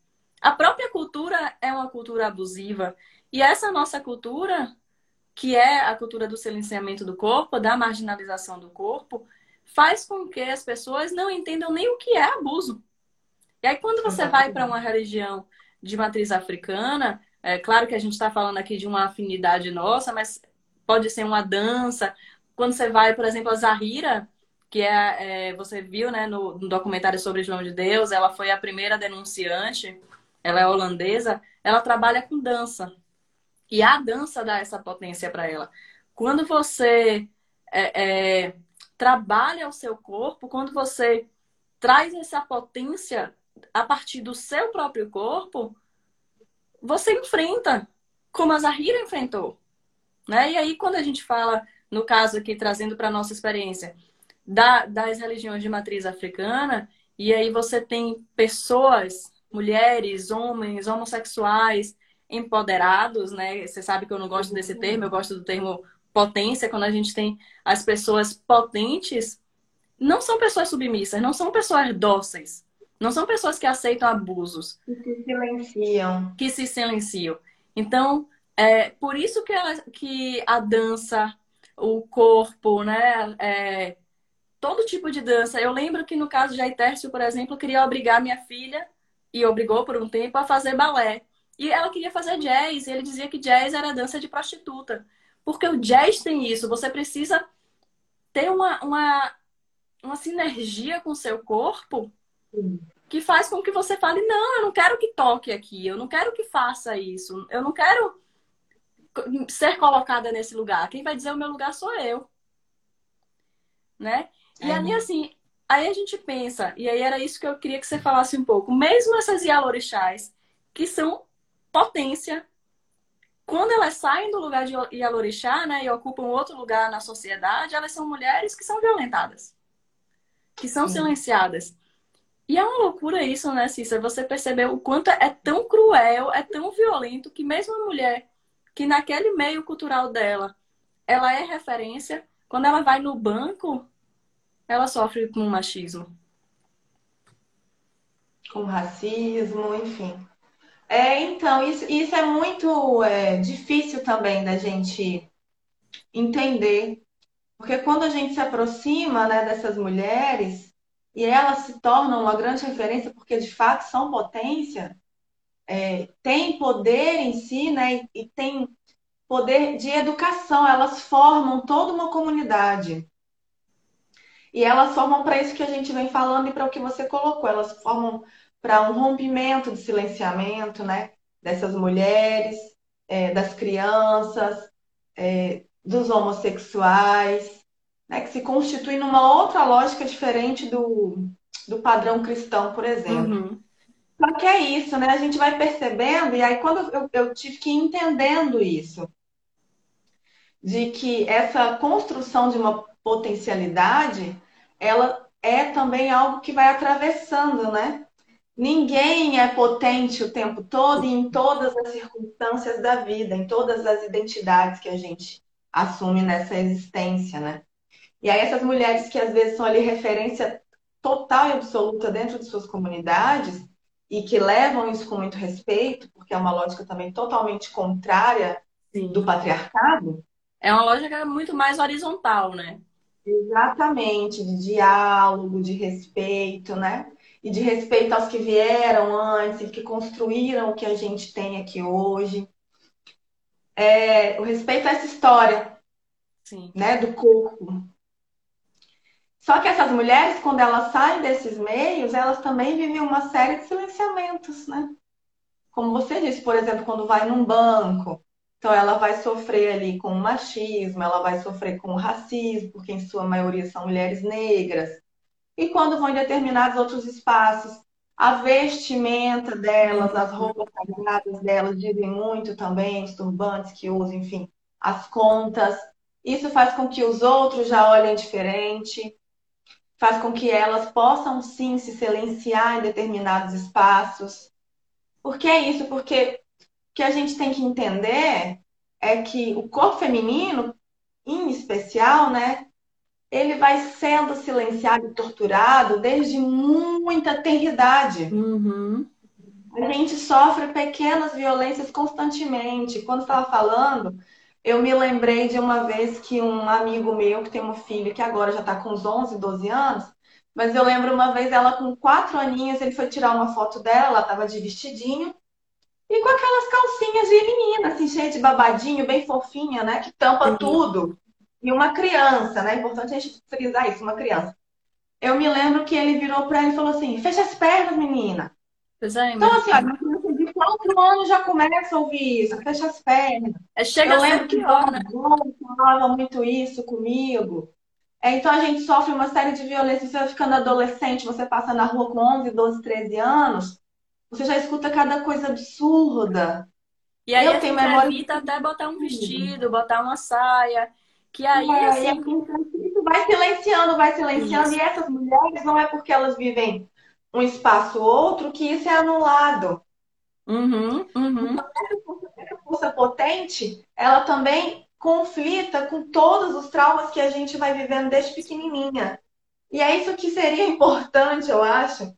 A própria cultura é uma cultura abusiva. E essa nossa cultura, que é a cultura do silenciamento do corpo, da marginalização do corpo, faz com que as pessoas não entendam nem o que é abuso. E aí, quando você vai para uma religião de matriz africana, é claro que a gente está falando aqui de uma afinidade nossa, mas pode ser uma dança. Quando você vai, por exemplo, a Zahira, que é, é, você viu né, no, no, documentário sobre João de Deus, ela foi a primeira denunciante, ela é holandesa, ela trabalha com dança. E a dança dá essa potência para ela. Quando você é, é, trabalha o seu corpo, quando você traz essa potência a partir do seu próprio corpo, você enfrenta, como a Zahira enfrentou. Né? E aí, quando a gente fala, no caso aqui, trazendo para a nossa experiência, da, das religiões de matriz africana, e aí você tem pessoas, mulheres, homens, homossexuais, empoderados, né? Você sabe que eu não gosto desse termo, eu gosto do termo potência, quando a gente tem as pessoas potentes, não são pessoas submissas, não são pessoas dóceis, não são pessoas que aceitam abusos. Que se silenciam. Que se silenciam. Então, é por isso que, ela, que a dança, o corpo, né? É, todo tipo de dança. Eu lembro que no caso de Aitércio, por exemplo, queria obrigar minha filha, e obrigou por um tempo, a fazer balé. E ela queria fazer jazz, e ele dizia que jazz era dança de prostituta. Porque o jazz tem isso, você precisa ter uma, uma, uma sinergia com o seu corpo que faz com que você fale, não, eu não quero que toque aqui, eu não quero que faça isso, eu não quero ser colocada nesse lugar. Quem vai dizer o meu lugar sou eu. Né? E é. ali, assim, aí a gente pensa, e aí era isso que eu queria que você falasse um pouco. Mesmo essas Yalorixás, que são potência, quando elas saem do lugar de Yalorixá, né, e ocupam outro lugar na sociedade, elas são mulheres que são violentadas, que são Sim. silenciadas. E é uma loucura isso, né, Cícera? Você percebeu o quanto é tão cruel, é tão violento, que mesmo a mulher que naquele meio cultural dela, ela é referência, quando ela vai no banco, ela sofre com machismo. Com racismo, enfim. É, então, isso, isso é muito é, difícil também da gente entender. Porque quando a gente se aproxima né, dessas mulheres e elas se tornam uma grande referência, porque de fato são potência, é, tem poder em si, né, e, tem poder de educação, elas formam toda uma comunidade. E elas formam para isso que a gente vem falando e para o que você colocou. Elas formam para um rompimento de silenciamento, né? Dessas mulheres, é, das crianças, é, dos homossexuais, né? Que se constituem numa outra lógica diferente do, do padrão cristão, por exemplo. Uhum. Só que é isso, né? A gente vai percebendo, e aí quando eu, eu tive que ir entendendo isso, de que essa construção de uma potencialidade, ela é também algo que vai atravessando, né? Ninguém é potente o tempo todo e em todas as circunstâncias da vida, em todas as identidades que a gente assume nessa existência, né? E aí essas mulheres que às vezes são ali referência total e absoluta dentro de suas comunidades e que levam isso com muito respeito, porque é uma lógica também totalmente contrária Sim. do patriarcado. É uma lógica muito mais horizontal, né? Exatamente, de diálogo, de respeito, né? E de respeito aos que vieram antes e que construíram o que a gente tem aqui hoje. É, o respeito a essa história, Sim. né, do corpo. Só que essas mulheres, quando elas saem desses meios, elas também vivem uma série de silenciamentos, né? Como você disse, por exemplo, quando vai num banco, então ela vai sofrer ali com o machismo, ela vai sofrer com o racismo, porque em sua maioria são mulheres negras. E quando vão em determinados outros espaços, a vestimenta delas, as roupas sagradas delas dizem muito também, os turbantes que usam, enfim, as contas. Isso faz com que os outros já olhem diferente, faz com que elas possam sim se silenciar em determinados espaços. Por que isso? Porque que a gente tem que entender é que o corpo feminino, em especial, né, ele vai sendo silenciado e torturado desde muita eternidade. Uhum. A gente sofre pequenas violências constantemente. Quando estava falando, eu me lembrei de uma vez que um amigo meu, que tem uma filha que agora já está com uns 11, 12 anos, mas eu lembro uma vez ela com quatro aninhos, ele foi tirar uma foto dela, ela estava de vestidinho, e com aquelas calcinhas de menina, assim, cheia de babadinho, bem fofinha, né? Que tampa Sim. tudo e uma criança, né? É importante a gente frisar isso, uma criança. Eu me lembro que ele virou para ela e falou assim: fecha as pernas, menina. É, então, assim, criança de quatro anos já começa a ouvir isso, fecha as pernas. É, chega eu lembro que pior, né? falava muito isso comigo. É, então a gente sofre uma série de violências. Você vai ficando adolescente, você passa na rua com 11, 12, 13 anos, você já escuta cada coisa absurda. E aí eu tenho memória... evita até botar um vestido, botar uma saia. Que aí, é, assim... vai silenciando, vai silenciando. Isso. E essas mulheres não é porque elas vivem um espaço ou outro que isso é anulado. Uhum, uhum. essa força potente, ela também conflita com todos os traumas que a gente vai vivendo desde pequenininha. E é isso que seria importante, eu acho,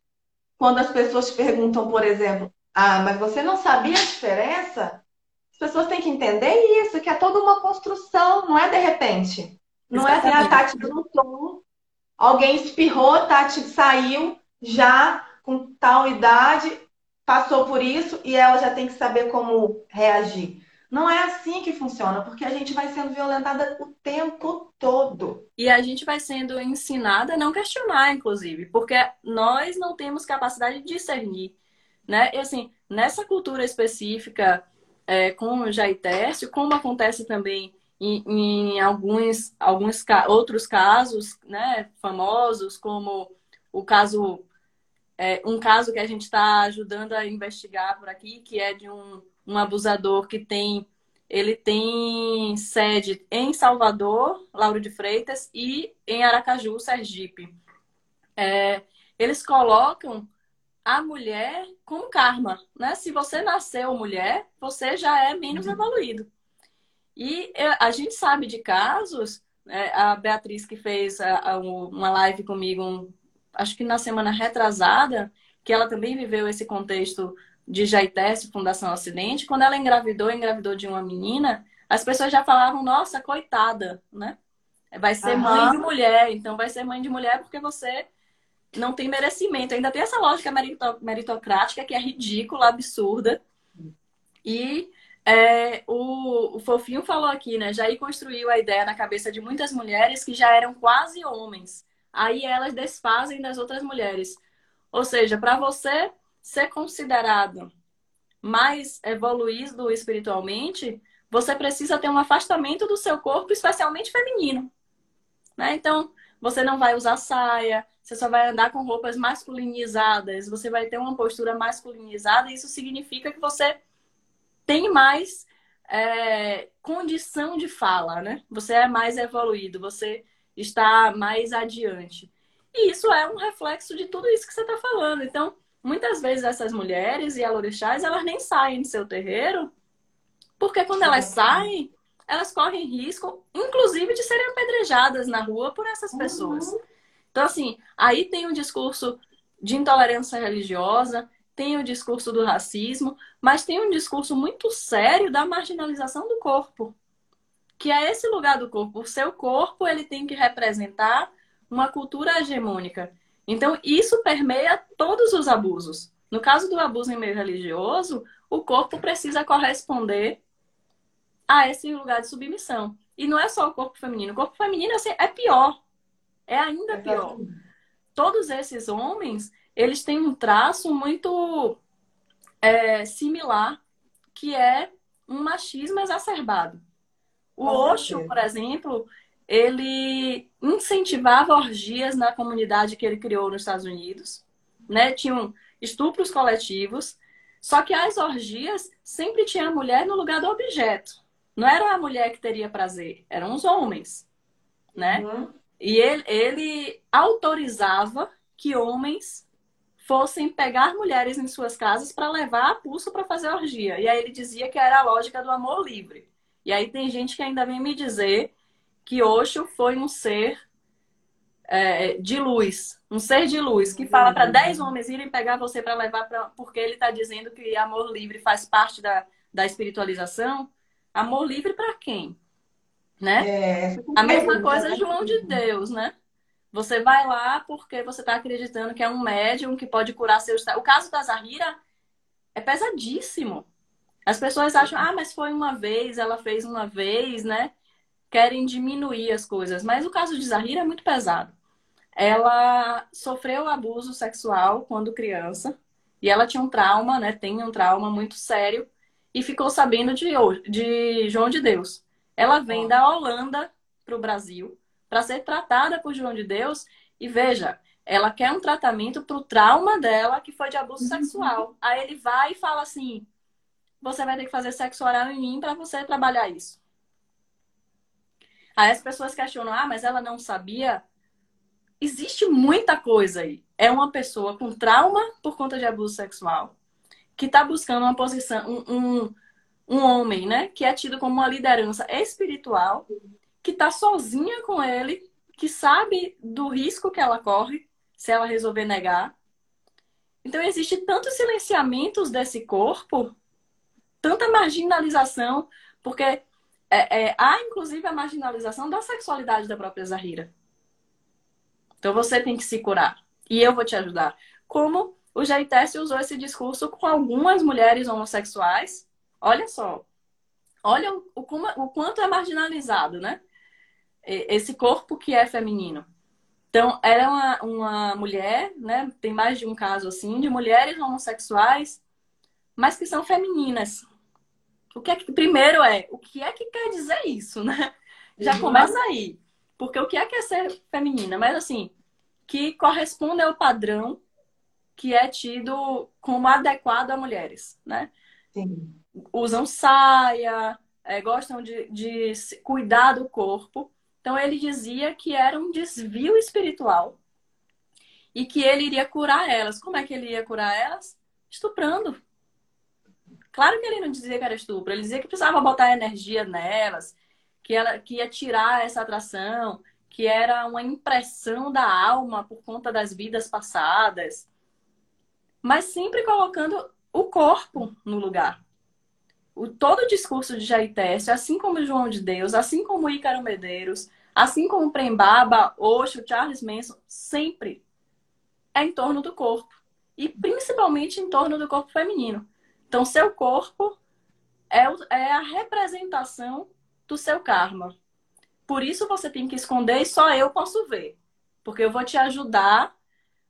quando as pessoas perguntam, por exemplo, ah, mas você não sabia a diferença as pessoas têm que entender isso, que é toda uma construção, não é de repente. Não Exatamente. é assim, a Tati tom, alguém espirrou, Tati saiu já com tal idade, passou por isso e ela já tem que saber como reagir. Não é assim que funciona, porque a gente vai sendo violentada o tempo todo. E a gente vai sendo ensinada a não questionar, inclusive, porque nós não temos capacidade de discernir, né? E assim, nessa cultura específica é, com o Jair como acontece também em, em alguns, alguns outros casos né, famosos, como o caso, é, um caso que a gente está ajudando a investigar por aqui, que é de um, um abusador que tem ele tem sede em Salvador, Lauro de Freitas, e em Aracaju, Sergipe. É, eles colocam a mulher com karma, né? Se você nasceu mulher, você já é menos uhum. evoluído. E a gente sabe de casos, né? a Beatriz que fez uma live comigo, acho que na semana retrasada, que ela também viveu esse contexto de Jaiteste, Fundação Ocidente, quando ela engravidou, engravidou de uma menina, as pessoas já falavam, nossa, coitada, né? Vai ser uhum. mãe de mulher, então vai ser mãe de mulher porque você não tem merecimento. Ainda tem essa lógica meritocrática que é ridícula, absurda. E é, o, o Fofinho falou aqui, né? Jair construiu a ideia na cabeça de muitas mulheres que já eram quase homens. Aí elas desfazem das outras mulheres. Ou seja, para você ser considerado mais evoluído espiritualmente, você precisa ter um afastamento do seu corpo, especialmente feminino. Né? Então, você não vai usar saia, você só vai andar com roupas masculinizadas, você vai ter uma postura masculinizada, e isso significa que você tem mais é, condição de fala, né? Você é mais evoluído, você está mais adiante. E isso é um reflexo de tudo isso que você está falando. Então, muitas vezes essas mulheres e alorixás, elas nem saem do seu terreiro, porque quando elas saem, elas correm risco, inclusive, de serem apedrejadas na rua por essas pessoas. Uhum. Então, assim, aí tem o discurso de intolerância religiosa, tem o discurso do racismo, mas tem um discurso muito sério da marginalização do corpo. Que é esse lugar do corpo. O seu corpo, ele tem que representar uma cultura hegemônica. Então, isso permeia todos os abusos. No caso do abuso em meio religioso, o corpo precisa corresponder a esse lugar de submissão. E não é só o corpo feminino. O corpo feminino assim, é pior. É ainda pior. Todos esses homens, eles têm um traço muito é, similar, que é um machismo exacerbado. O Osho, por exemplo, ele incentivava orgias na comunidade que ele criou nos Estados Unidos, né? Tinham estupros coletivos, só que as orgias sempre tinha a mulher no lugar do objeto. Não era a mulher que teria prazer, eram os homens, né? Uhum. E ele, ele autorizava que homens fossem pegar mulheres em suas casas para levar a pulso para fazer orgia. E aí ele dizia que era a lógica do amor livre. E aí tem gente que ainda vem me dizer que Osho foi um ser é, de luz, um ser de luz, que fala para dez homens irem pegar você para levar para. Porque ele está dizendo que amor livre faz parte da, da espiritualização. Amor livre para quem? Né? É, a mesma coisa é João de Deus, né? Você vai lá porque você está acreditando que é um médium que pode curar seus. O caso da Zahira é pesadíssimo. As pessoas acham, ah, mas foi uma vez, ela fez uma vez, né? Querem diminuir as coisas. Mas o caso de Zahira é muito pesado. Ela sofreu abuso sexual quando criança e ela tinha um trauma, né? Tem um trauma muito sério e ficou sabendo de, de João de Deus. Ela vem da Holanda para o Brasil para ser tratada por João de Deus e veja, ela quer um tratamento para o trauma dela que foi de abuso uhum. sexual. Aí ele vai e fala assim: você vai ter que fazer sexo oral em mim para você trabalhar isso. Aí as pessoas questionam, ah, mas ela não sabia. Existe muita coisa aí. É uma pessoa com trauma por conta de abuso sexual que está buscando uma posição, um, um, um, homem, né, que é tido como uma liderança espiritual, que está sozinha com ele, que sabe do risco que ela corre se ela resolver negar. Então existe tantos silenciamentos desse corpo tanta marginalização, porque é, é, há inclusive a marginalização da sexualidade da própria Zahira. Então você tem que se curar. E eu vou te ajudar. Como o Jaitesse usou esse discurso com algumas mulheres homossexuais. Olha só. Olha o, o, o quanto é marginalizado, né? Esse corpo que é feminino. Então, ela é uma, uma mulher, né? Tem mais de um caso assim, de mulheres homossexuais, mas que são femininas. O que é que, primeiro é, o que é que quer dizer isso, né? Já uhum. começa aí. Porque o que é que é ser feminina? Mas assim, que corresponde ao padrão que é tido como adequado a mulheres, né? Sim. Usam saia, é, gostam de, de cuidar do corpo. Então ele dizia que era um desvio espiritual e que ele iria curar elas. Como é que ele ia curar elas? Estuprando. Claro que ele não dizia que era estupro, ele dizia que precisava botar energia nelas, que, ela, que ia tirar essa atração, que era uma impressão da alma por conta das vidas passadas. Mas sempre colocando o corpo no lugar. O, todo o discurso de Jair assim como João de Deus, assim como Ícaro Medeiros, assim como Prembaba, Osho, Charles Manson, sempre é em torno do corpo. E principalmente em torno do corpo feminino. Então, seu corpo é, é a representação do seu karma. Por isso você tem que esconder e só eu posso ver. Porque eu vou te ajudar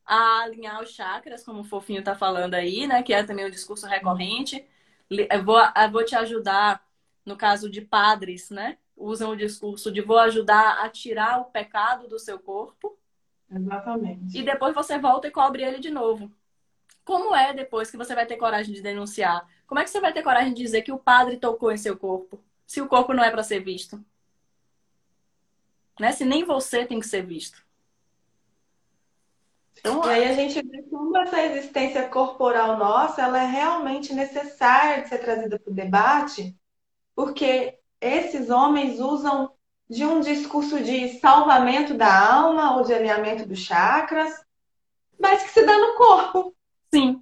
a alinhar os chakras, como o Fofinho está falando aí, né? Que é também um discurso recorrente. Eu vou, eu vou te ajudar, no caso de padres, né? Usam o discurso de vou ajudar a tirar o pecado do seu corpo. Exatamente. E depois você volta e cobre ele de novo. Como é depois que você vai ter coragem de denunciar? Como é que você vai ter coragem de dizer que o padre tocou em seu corpo? Se o corpo não é para ser visto? Né? Se nem você tem que ser visto. Então, e aí a gente vê como essa existência corporal nossa ela é realmente necessária de ser trazida para o debate, porque esses homens usam de um discurso de salvamento da alma ou de alinhamento dos chakras, mas que se dá no corpo. Sim.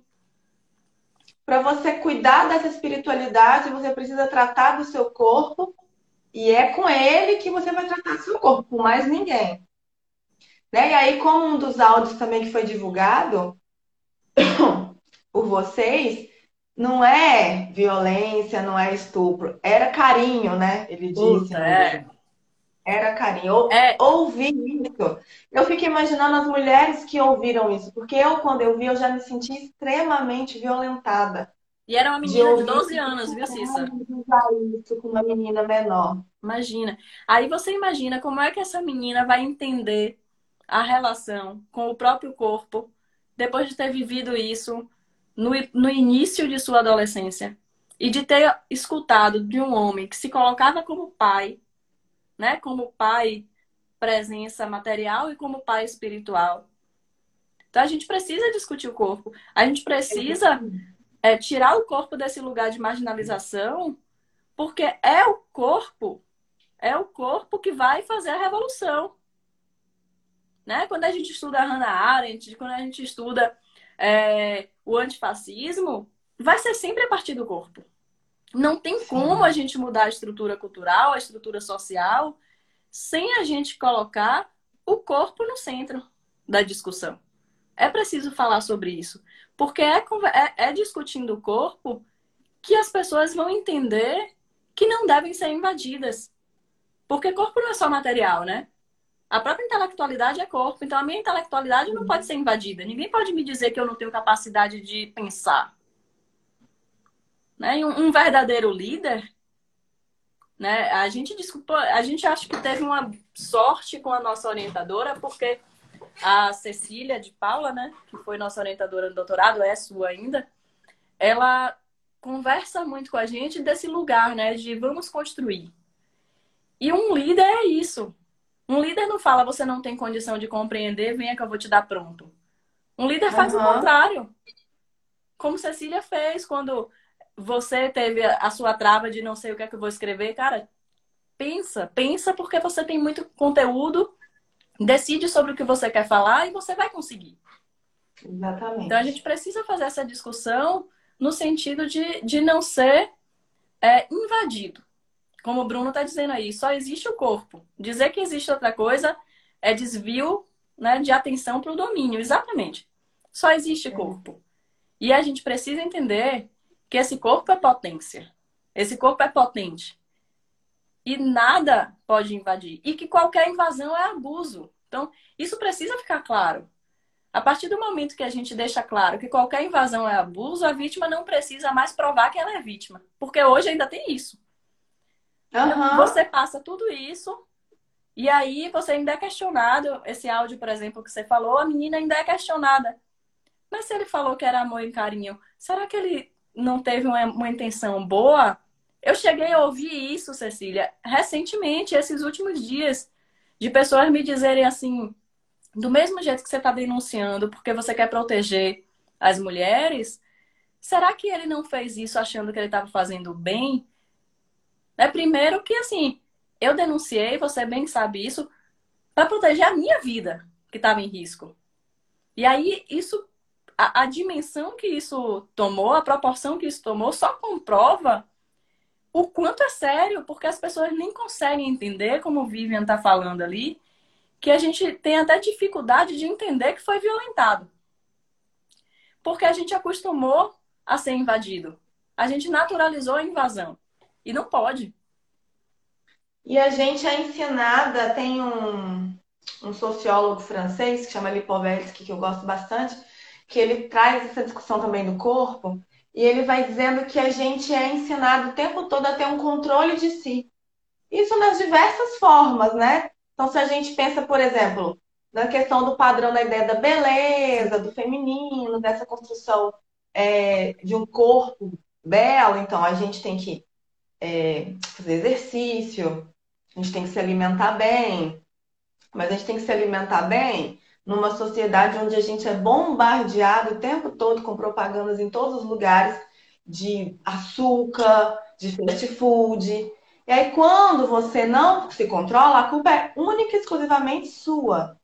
Para você cuidar dessa espiritualidade, você precisa tratar do seu corpo. E é com ele que você vai tratar do seu corpo, com mais ninguém. Né? E aí, como um dos áudios também que foi divulgado por vocês, não é violência, não é estupro, era carinho, né? Ele disse. Puta, é. Era carinho. É... Ouvir isso. Eu fico imaginando as mulheres que ouviram isso, porque eu, quando eu vi, eu já me senti extremamente violentada. E era uma menina de, de 12 anos, viu, Cissa? isso com uma menina menor. Imagina. Aí você imagina como é que essa menina vai entender a relação com o próprio corpo depois de ter vivido isso no, no início de sua adolescência e de ter escutado de um homem que se colocava como pai, né, como pai presença material e como pai espiritual. Então a gente precisa discutir o corpo. A gente precisa é, tirar o corpo desse lugar de marginalização, porque é o corpo, é o corpo que vai fazer a revolução. Né? Quando a gente estuda Hannah Arendt, quando a gente estuda é, o antifascismo, vai ser sempre a partir do corpo. Não tem Sim. como a gente mudar a estrutura cultural, a estrutura social, sem a gente colocar o corpo no centro da discussão. É preciso falar sobre isso. Porque é, é, é discutindo o corpo que as pessoas vão entender que não devem ser invadidas. Porque corpo não é só material, né? A própria intelectualidade é corpo. Então, a minha intelectualidade não pode ser invadida. Ninguém pode me dizer que eu não tenho capacidade de pensar. Né? Um, um verdadeiro líder, né? A gente desculpa, a gente acha que teve uma sorte com a nossa orientadora, porque a Cecília de Paula, né, que foi nossa orientadora no doutorado, é sua ainda, ela conversa muito com a gente desse lugar, né, de vamos construir. E um líder é isso. Um líder não fala, você não tem condição de compreender, venha que eu vou te dar pronto. Um líder faz uhum. o contrário. Como Cecília fez quando você teve a sua trava de não sei o que é que eu vou escrever. Cara, pensa, pensa porque você tem muito conteúdo decide sobre o que você quer falar e você vai conseguir. Exatamente. Então a gente precisa fazer essa discussão no sentido de, de não ser é, invadido. Como o Bruno está dizendo aí, só existe o corpo. Dizer que existe outra coisa é desvio né, de atenção para o domínio. Exatamente. Só existe é. corpo. E a gente precisa entender que esse corpo é potência. Esse corpo é potente e nada pode invadir. E que qualquer invasão é abuso. Então, isso precisa ficar claro. A partir do momento que a gente deixa claro que qualquer invasão é abuso, a vítima não precisa mais provar que ela é vítima. Porque hoje ainda tem isso. Uhum. Você passa tudo isso e aí você ainda é questionado. Esse áudio, por exemplo, que você falou, a menina ainda é questionada. Mas se ele falou que era amor e carinho, será que ele não teve uma, uma intenção boa? Eu cheguei a ouvir isso, Cecília, recentemente, esses últimos dias, de pessoas me dizerem assim, do mesmo jeito que você está denunciando, porque você quer proteger as mulheres, será que ele não fez isso achando que ele estava fazendo bem? É primeiro que assim, eu denunciei, você bem sabe isso, para proteger a minha vida que estava em risco. E aí isso, a, a dimensão que isso tomou, a proporção que isso tomou, só comprova o quanto é sério, porque as pessoas nem conseguem entender, como o Vivian está falando ali, que a gente tem até dificuldade de entender que foi violentado. Porque a gente acostumou a ser invadido. A gente naturalizou a invasão. E não pode. E a gente é ensinada, tem um, um sociólogo francês que chama Lipovetsky, que eu gosto bastante, que ele traz essa discussão também do corpo, e ele vai dizendo que a gente é ensinado o tempo todo a ter um controle de si. Isso nas diversas formas, né? Então, se a gente pensa, por exemplo, na questão do padrão da ideia da beleza, do feminino, dessa construção é, de um corpo belo, então a gente tem que é, fazer exercício, a gente tem que se alimentar bem, mas a gente tem que se alimentar bem numa sociedade onde a gente é bombardeado o tempo todo com propagandas em todos os lugares de açúcar, de fast food. E aí, quando você não se controla, a culpa é única e exclusivamente sua.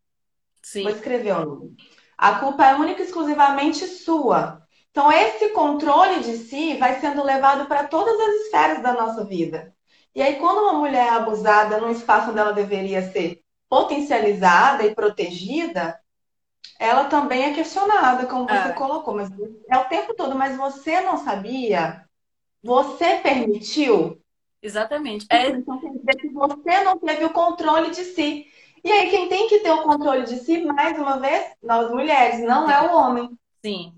Sim. Vou escrever o nome. A culpa é única e exclusivamente sua. Então, esse controle de si vai sendo levado para todas as esferas da nossa vida. E aí, quando uma mulher é abusada num espaço onde ela deveria ser potencializada e protegida, ela também é questionada, como você é. colocou, mas é o tempo todo, mas você não sabia? Você permitiu? Exatamente. É... Então quer dizer que você não teve o controle de si. E aí, quem tem que ter o controle de si, mais uma vez, nós mulheres, não é o homem. Sim.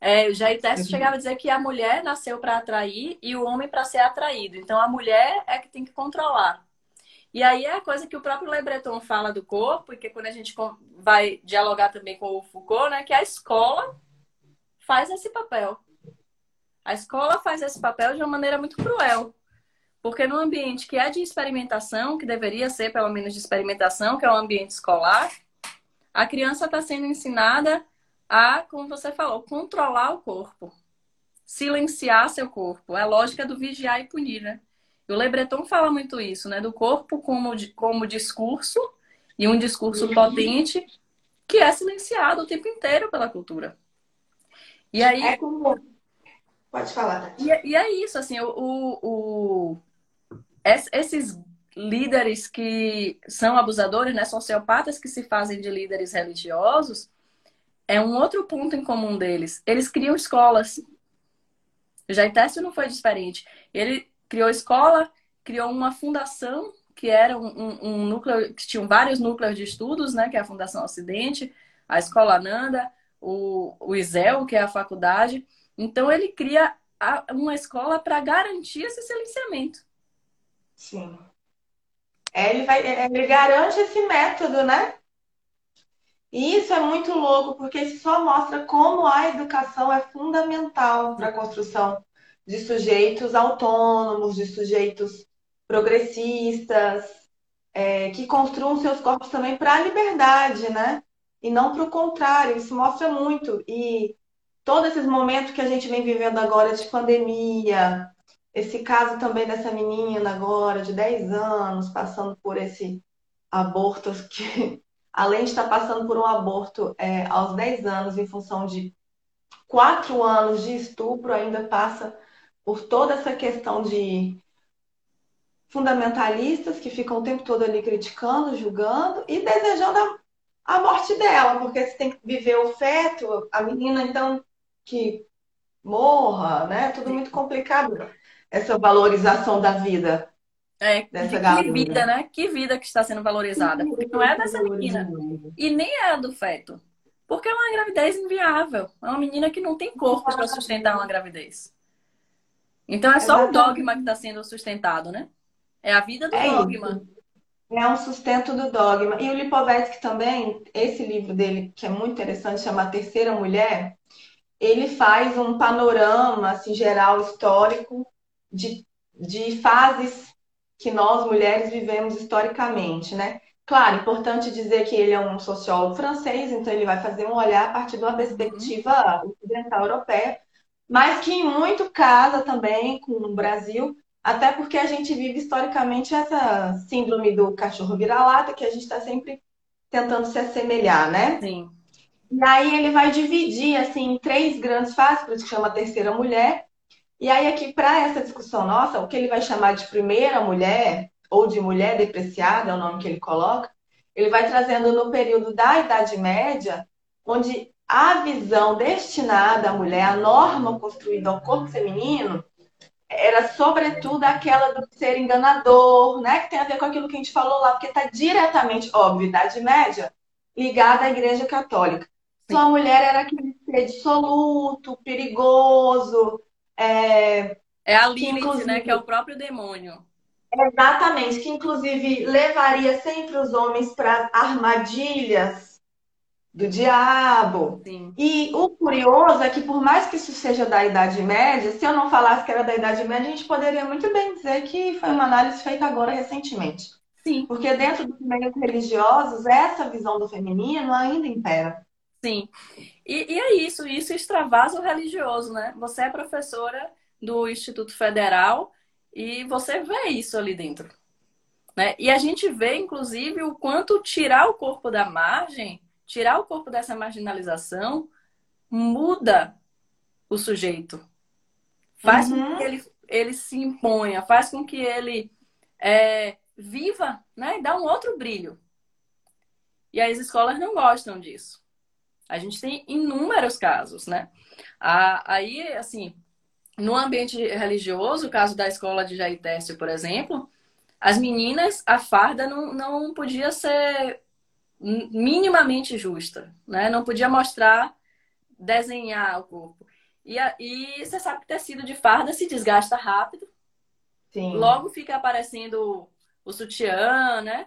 É, o Jair Tess uhum. chegava a dizer que a mulher nasceu para atrair e o homem para ser atraído. Então, a mulher é que tem que controlar. E aí é a coisa que o próprio Le Breton fala do corpo, e que quando a gente vai dialogar também com o Foucault, né, que a escola faz esse papel. A escola faz esse papel de uma maneira muito cruel. Porque no ambiente que é de experimentação, que deveria ser pelo menos de experimentação, que é o ambiente escolar, a criança está sendo ensinada a, como você falou, controlar o corpo, silenciar seu corpo. É a lógica do vigiar e punir, né? O Le Breton fala muito isso, né? Do corpo como, como discurso, e um discurso potente, que é silenciado o tempo inteiro pela cultura. E aí. É como... Pode falar. E, é, e, é isso, assim, o, o, o, esses líderes que são abusadores, né, sociopatas que se fazem de líderes religiosos, é um outro ponto em comum deles. Eles criam escolas. O Jaitécio não foi diferente. Ele criou escola, criou uma fundação que era um, um, núcleo que tinham vários núcleos de estudos, né, que é a Fundação Ocidente, a Escola Nanda, o, o ISEL, que é a faculdade. Então ele cria a, uma escola para garantir esse silenciamento. Sim. É, ele, vai, é, ele garante esse método, né? E isso é muito louco, porque isso só mostra como a educação é fundamental para a construção de sujeitos autônomos, de sujeitos progressistas, é, que construam seus corpos também para a liberdade, né? E não para o contrário. Isso mostra muito. E todos esses momentos que a gente vem vivendo agora de pandemia, esse caso também dessa menina agora, de 10 anos, passando por esse aborto que além de estar passando por um aborto é, aos 10 anos, em função de quatro anos de estupro, ainda passa por toda essa questão de fundamentalistas que ficam o tempo todo ali criticando, julgando e desejando a, a morte dela, porque você tem que viver o feto, a menina então que morra, né? Tudo muito complicado essa valorização da vida. É, dessa de que vida, né? Que vida que está sendo valorizada. Porque não é dessa menina. E nem é a do feto. Porque é uma gravidez inviável. É uma menina que não tem corpo para sustentar uma gravidez. Então é só o dogma que está sendo sustentado, né? É a vida do é dogma. Isso. É um sustento do dogma. E o Lipovetsky também, esse livro dele, que é muito interessante, chama A Terceira Mulher, ele faz um panorama assim, geral histórico de, de fases que nós mulheres vivemos historicamente, né? Claro, importante dizer que ele é um sociólogo francês, então ele vai fazer um olhar a partir de uma perspectiva ocidental europeia, mas que em muito casa também com o Brasil, até porque a gente vive historicamente essa síndrome do cachorro vira-lata, que a gente está sempre tentando se assemelhar, né? Sim. E aí ele vai dividir assim em três grandes fases, por isso que chama terceira mulher, e aí, aqui, para essa discussão nossa, o que ele vai chamar de primeira mulher, ou de mulher depreciada, é o nome que ele coloca, ele vai trazendo no período da Idade Média, onde a visão destinada à mulher, a norma construída ao corpo feminino, era sobretudo aquela do ser enganador, né? Que tem a ver com aquilo que a gente falou lá, porque está diretamente, óbvio, Idade Média, ligada à Igreja Católica. Então a mulher era aquele ser dissoluto, perigoso, é, é a Lilith, né? Que é o próprio demônio. Exatamente, que inclusive levaria sempre os homens para armadilhas do diabo. Sim. E o curioso é que, por mais que isso seja da Idade Média, se eu não falasse que era da Idade Média, a gente poderia muito bem dizer que foi uma análise feita agora recentemente. Sim. Porque dentro dos meios religiosos, essa visão do feminino ainda impera. Sim. E, e, é isso, isso extravasa o religioso, né? Você é professora do Instituto Federal e você vê isso ali dentro. Né? E a gente vê, inclusive, o quanto tirar o corpo da margem, tirar o corpo dessa marginalização, muda o sujeito. Faz uhum. com que ele, ele se imponha, faz com que ele é, viva, né? Dá um outro brilho. E as escolas não gostam disso. A gente tem inúmeros casos, né? aí, assim, no ambiente religioso, o caso da escola de Jair Tércio, por exemplo, as meninas, a farda não, não podia ser minimamente justa, né? Não podia mostrar, desenhar o corpo. E, a, e você sabe que tecido de farda se desgasta rápido. Sim. Logo fica aparecendo o sutiã, né?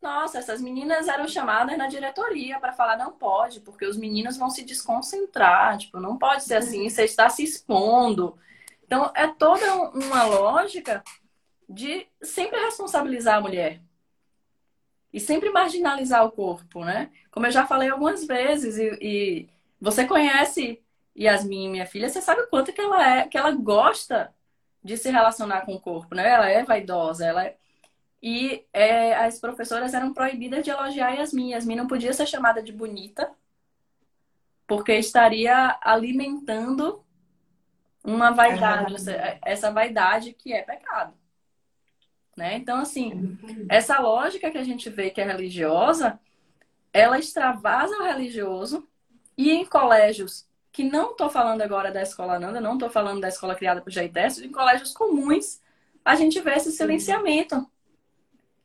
Nossa, essas meninas eram chamadas na diretoria para falar não pode, porque os meninos vão se desconcentrar, tipo, não pode ser assim, você está se expondo. Então, é toda uma lógica de sempre responsabilizar a mulher e sempre marginalizar o corpo, né? Como eu já falei algumas vezes e, e você conhece Yasmin, minha filha, você sabe o quanto que ela é, que ela gosta de se relacionar com o corpo, né? Ela é vaidosa, ela é... E é, as professoras eram proibidas de elogiar Yasmin. Yasmin não podia ser chamada de bonita, porque estaria alimentando uma vaidade, essa vaidade que é pecado. Né? Então, assim, essa lógica que a gente vê que é religiosa, ela extravasa o religioso e em colégios que não estou falando agora da escola Nanda, não estou falando da escola criada por Jair Teste, em colégios comuns a gente vê esse silenciamento.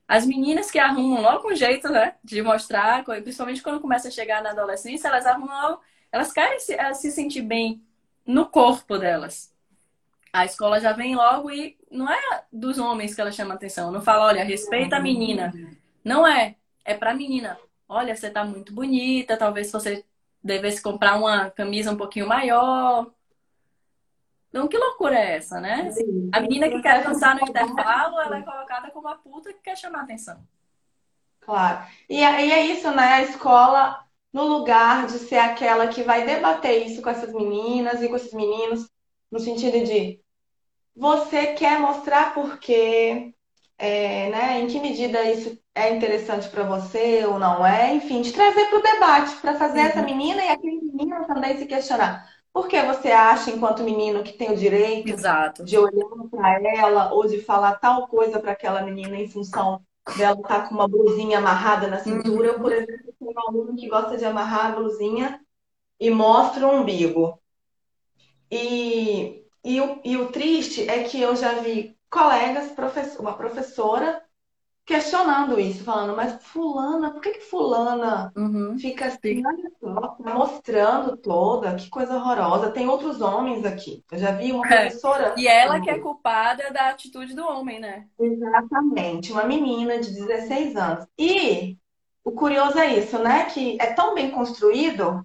As meninas que arrumam logo um jeito, né, de mostrar, principalmente quando começa a chegar na adolescência, elas arrumam, elas querem se, se sentir bem no corpo delas. A escola já vem logo e não é dos homens que ela chama atenção. Não fala, olha, respeita a menina. Não é. É pra menina. Olha, você tá muito bonita, talvez você devesse comprar uma camisa um pouquinho maior. Então, que loucura é essa, né? Sim. A menina que quer dançar no intervalo, ela é colocada como a puta que quer chamar atenção. Claro. E aí é isso, né? A escola, no lugar de ser aquela que vai debater isso com essas meninas e com esses meninos, no sentido de você quer mostrar por quê, é, né, em que medida isso é interessante para você ou não é, enfim, de trazer para o debate, para fazer uhum. essa menina e aquele menino também se questionar. Por que você acha, enquanto menino, que tem o direito Exato. de olhar para ela ou de falar tal coisa para aquela menina em função dela estar tá com uma blusinha amarrada na cintura? Uhum. Eu, por exemplo, tenho um aluno que gosta de amarrar a blusinha e mostra o umbigo. E, e, o, e o triste é que eu já vi colegas, uma professora, questionando isso, falando, mas fulana, por que, que fulana uhum. fica assim, tá mostrando toda, que coisa horrorosa. Tem outros homens aqui. Eu já vi uma é. professora. E ela que é culpada da atitude do homem, né? Exatamente, uma menina de 16 anos. E o curioso é isso, né? Que é tão bem construído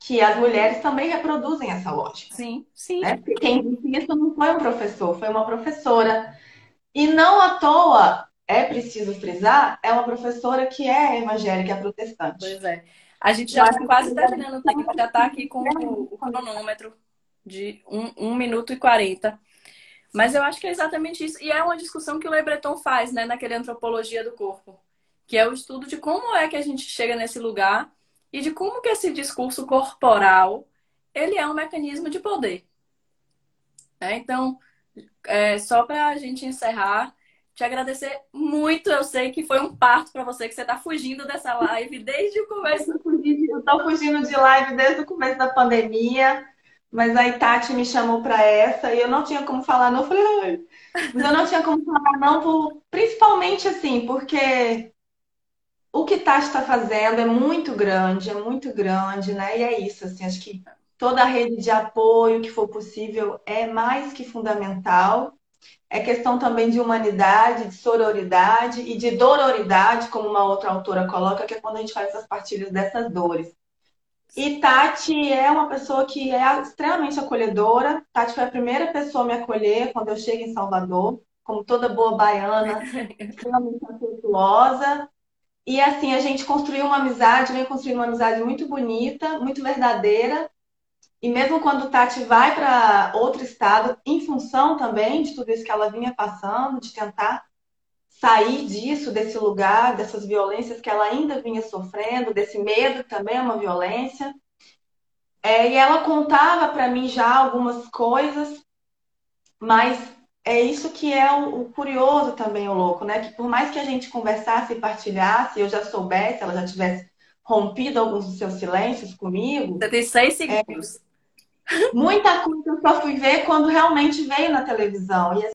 que as mulheres também reproduzem essa lógica. Sim, sim. Né? Quem disse isso não foi um professor, foi uma professora. E não à toa, é preciso frisar, é uma professora que é evangélica, é protestante. Pois é. A gente já está quase terminando o tempo, já está aqui com o, cronômetro de 1 um, um minuto e 40. Mas eu acho que é exatamente isso. E é uma discussão que o Le Breton faz, né, naquele Antropologia do Corpo, que é o estudo de como é que a gente chega nesse lugar e de como que esse discurso corporal ele é um mecanismo de poder. É, então, é, só para a gente encerrar, te agradecer muito. Eu sei que foi um parto para você, que você está fugindo dessa live desde o começo. Eu estou fugindo de live desde o começo da pandemia, mas a Tati me chamou para essa e eu não tinha como falar não. Eu falei, mas eu não tinha como falar não, por, principalmente assim, porque o que Tati está fazendo é muito grande, é muito grande, né? E é isso, assim, acho que toda a rede de apoio que for possível é mais que fundamental. É questão também de humanidade, de sororidade e de dororidade, como uma outra autora coloca, que é quando a gente faz essas partilhas dessas dores. E Tati é uma pessoa que é extremamente acolhedora. Tati foi a primeira pessoa a me acolher quando eu cheguei em Salvador, como toda boa baiana, extremamente afetuosa. E assim, a gente construiu uma amizade, vem construindo uma amizade muito bonita, muito verdadeira. E mesmo quando Tati vai para outro estado, em função também de tudo isso que ela vinha passando, de tentar sair disso, desse lugar, dessas violências que ela ainda vinha sofrendo, desse medo também é uma violência. É, e ela contava para mim já algumas coisas, mas é isso que é o, o, curioso também, o louco, né? Que por mais que a gente conversasse e partilhasse, eu já soubesse, ela já tivesse rompido alguns dos seus silêncios comigo. Você tem seis é, segundos. Muita coisa eu só fui ver quando realmente veio na televisão. E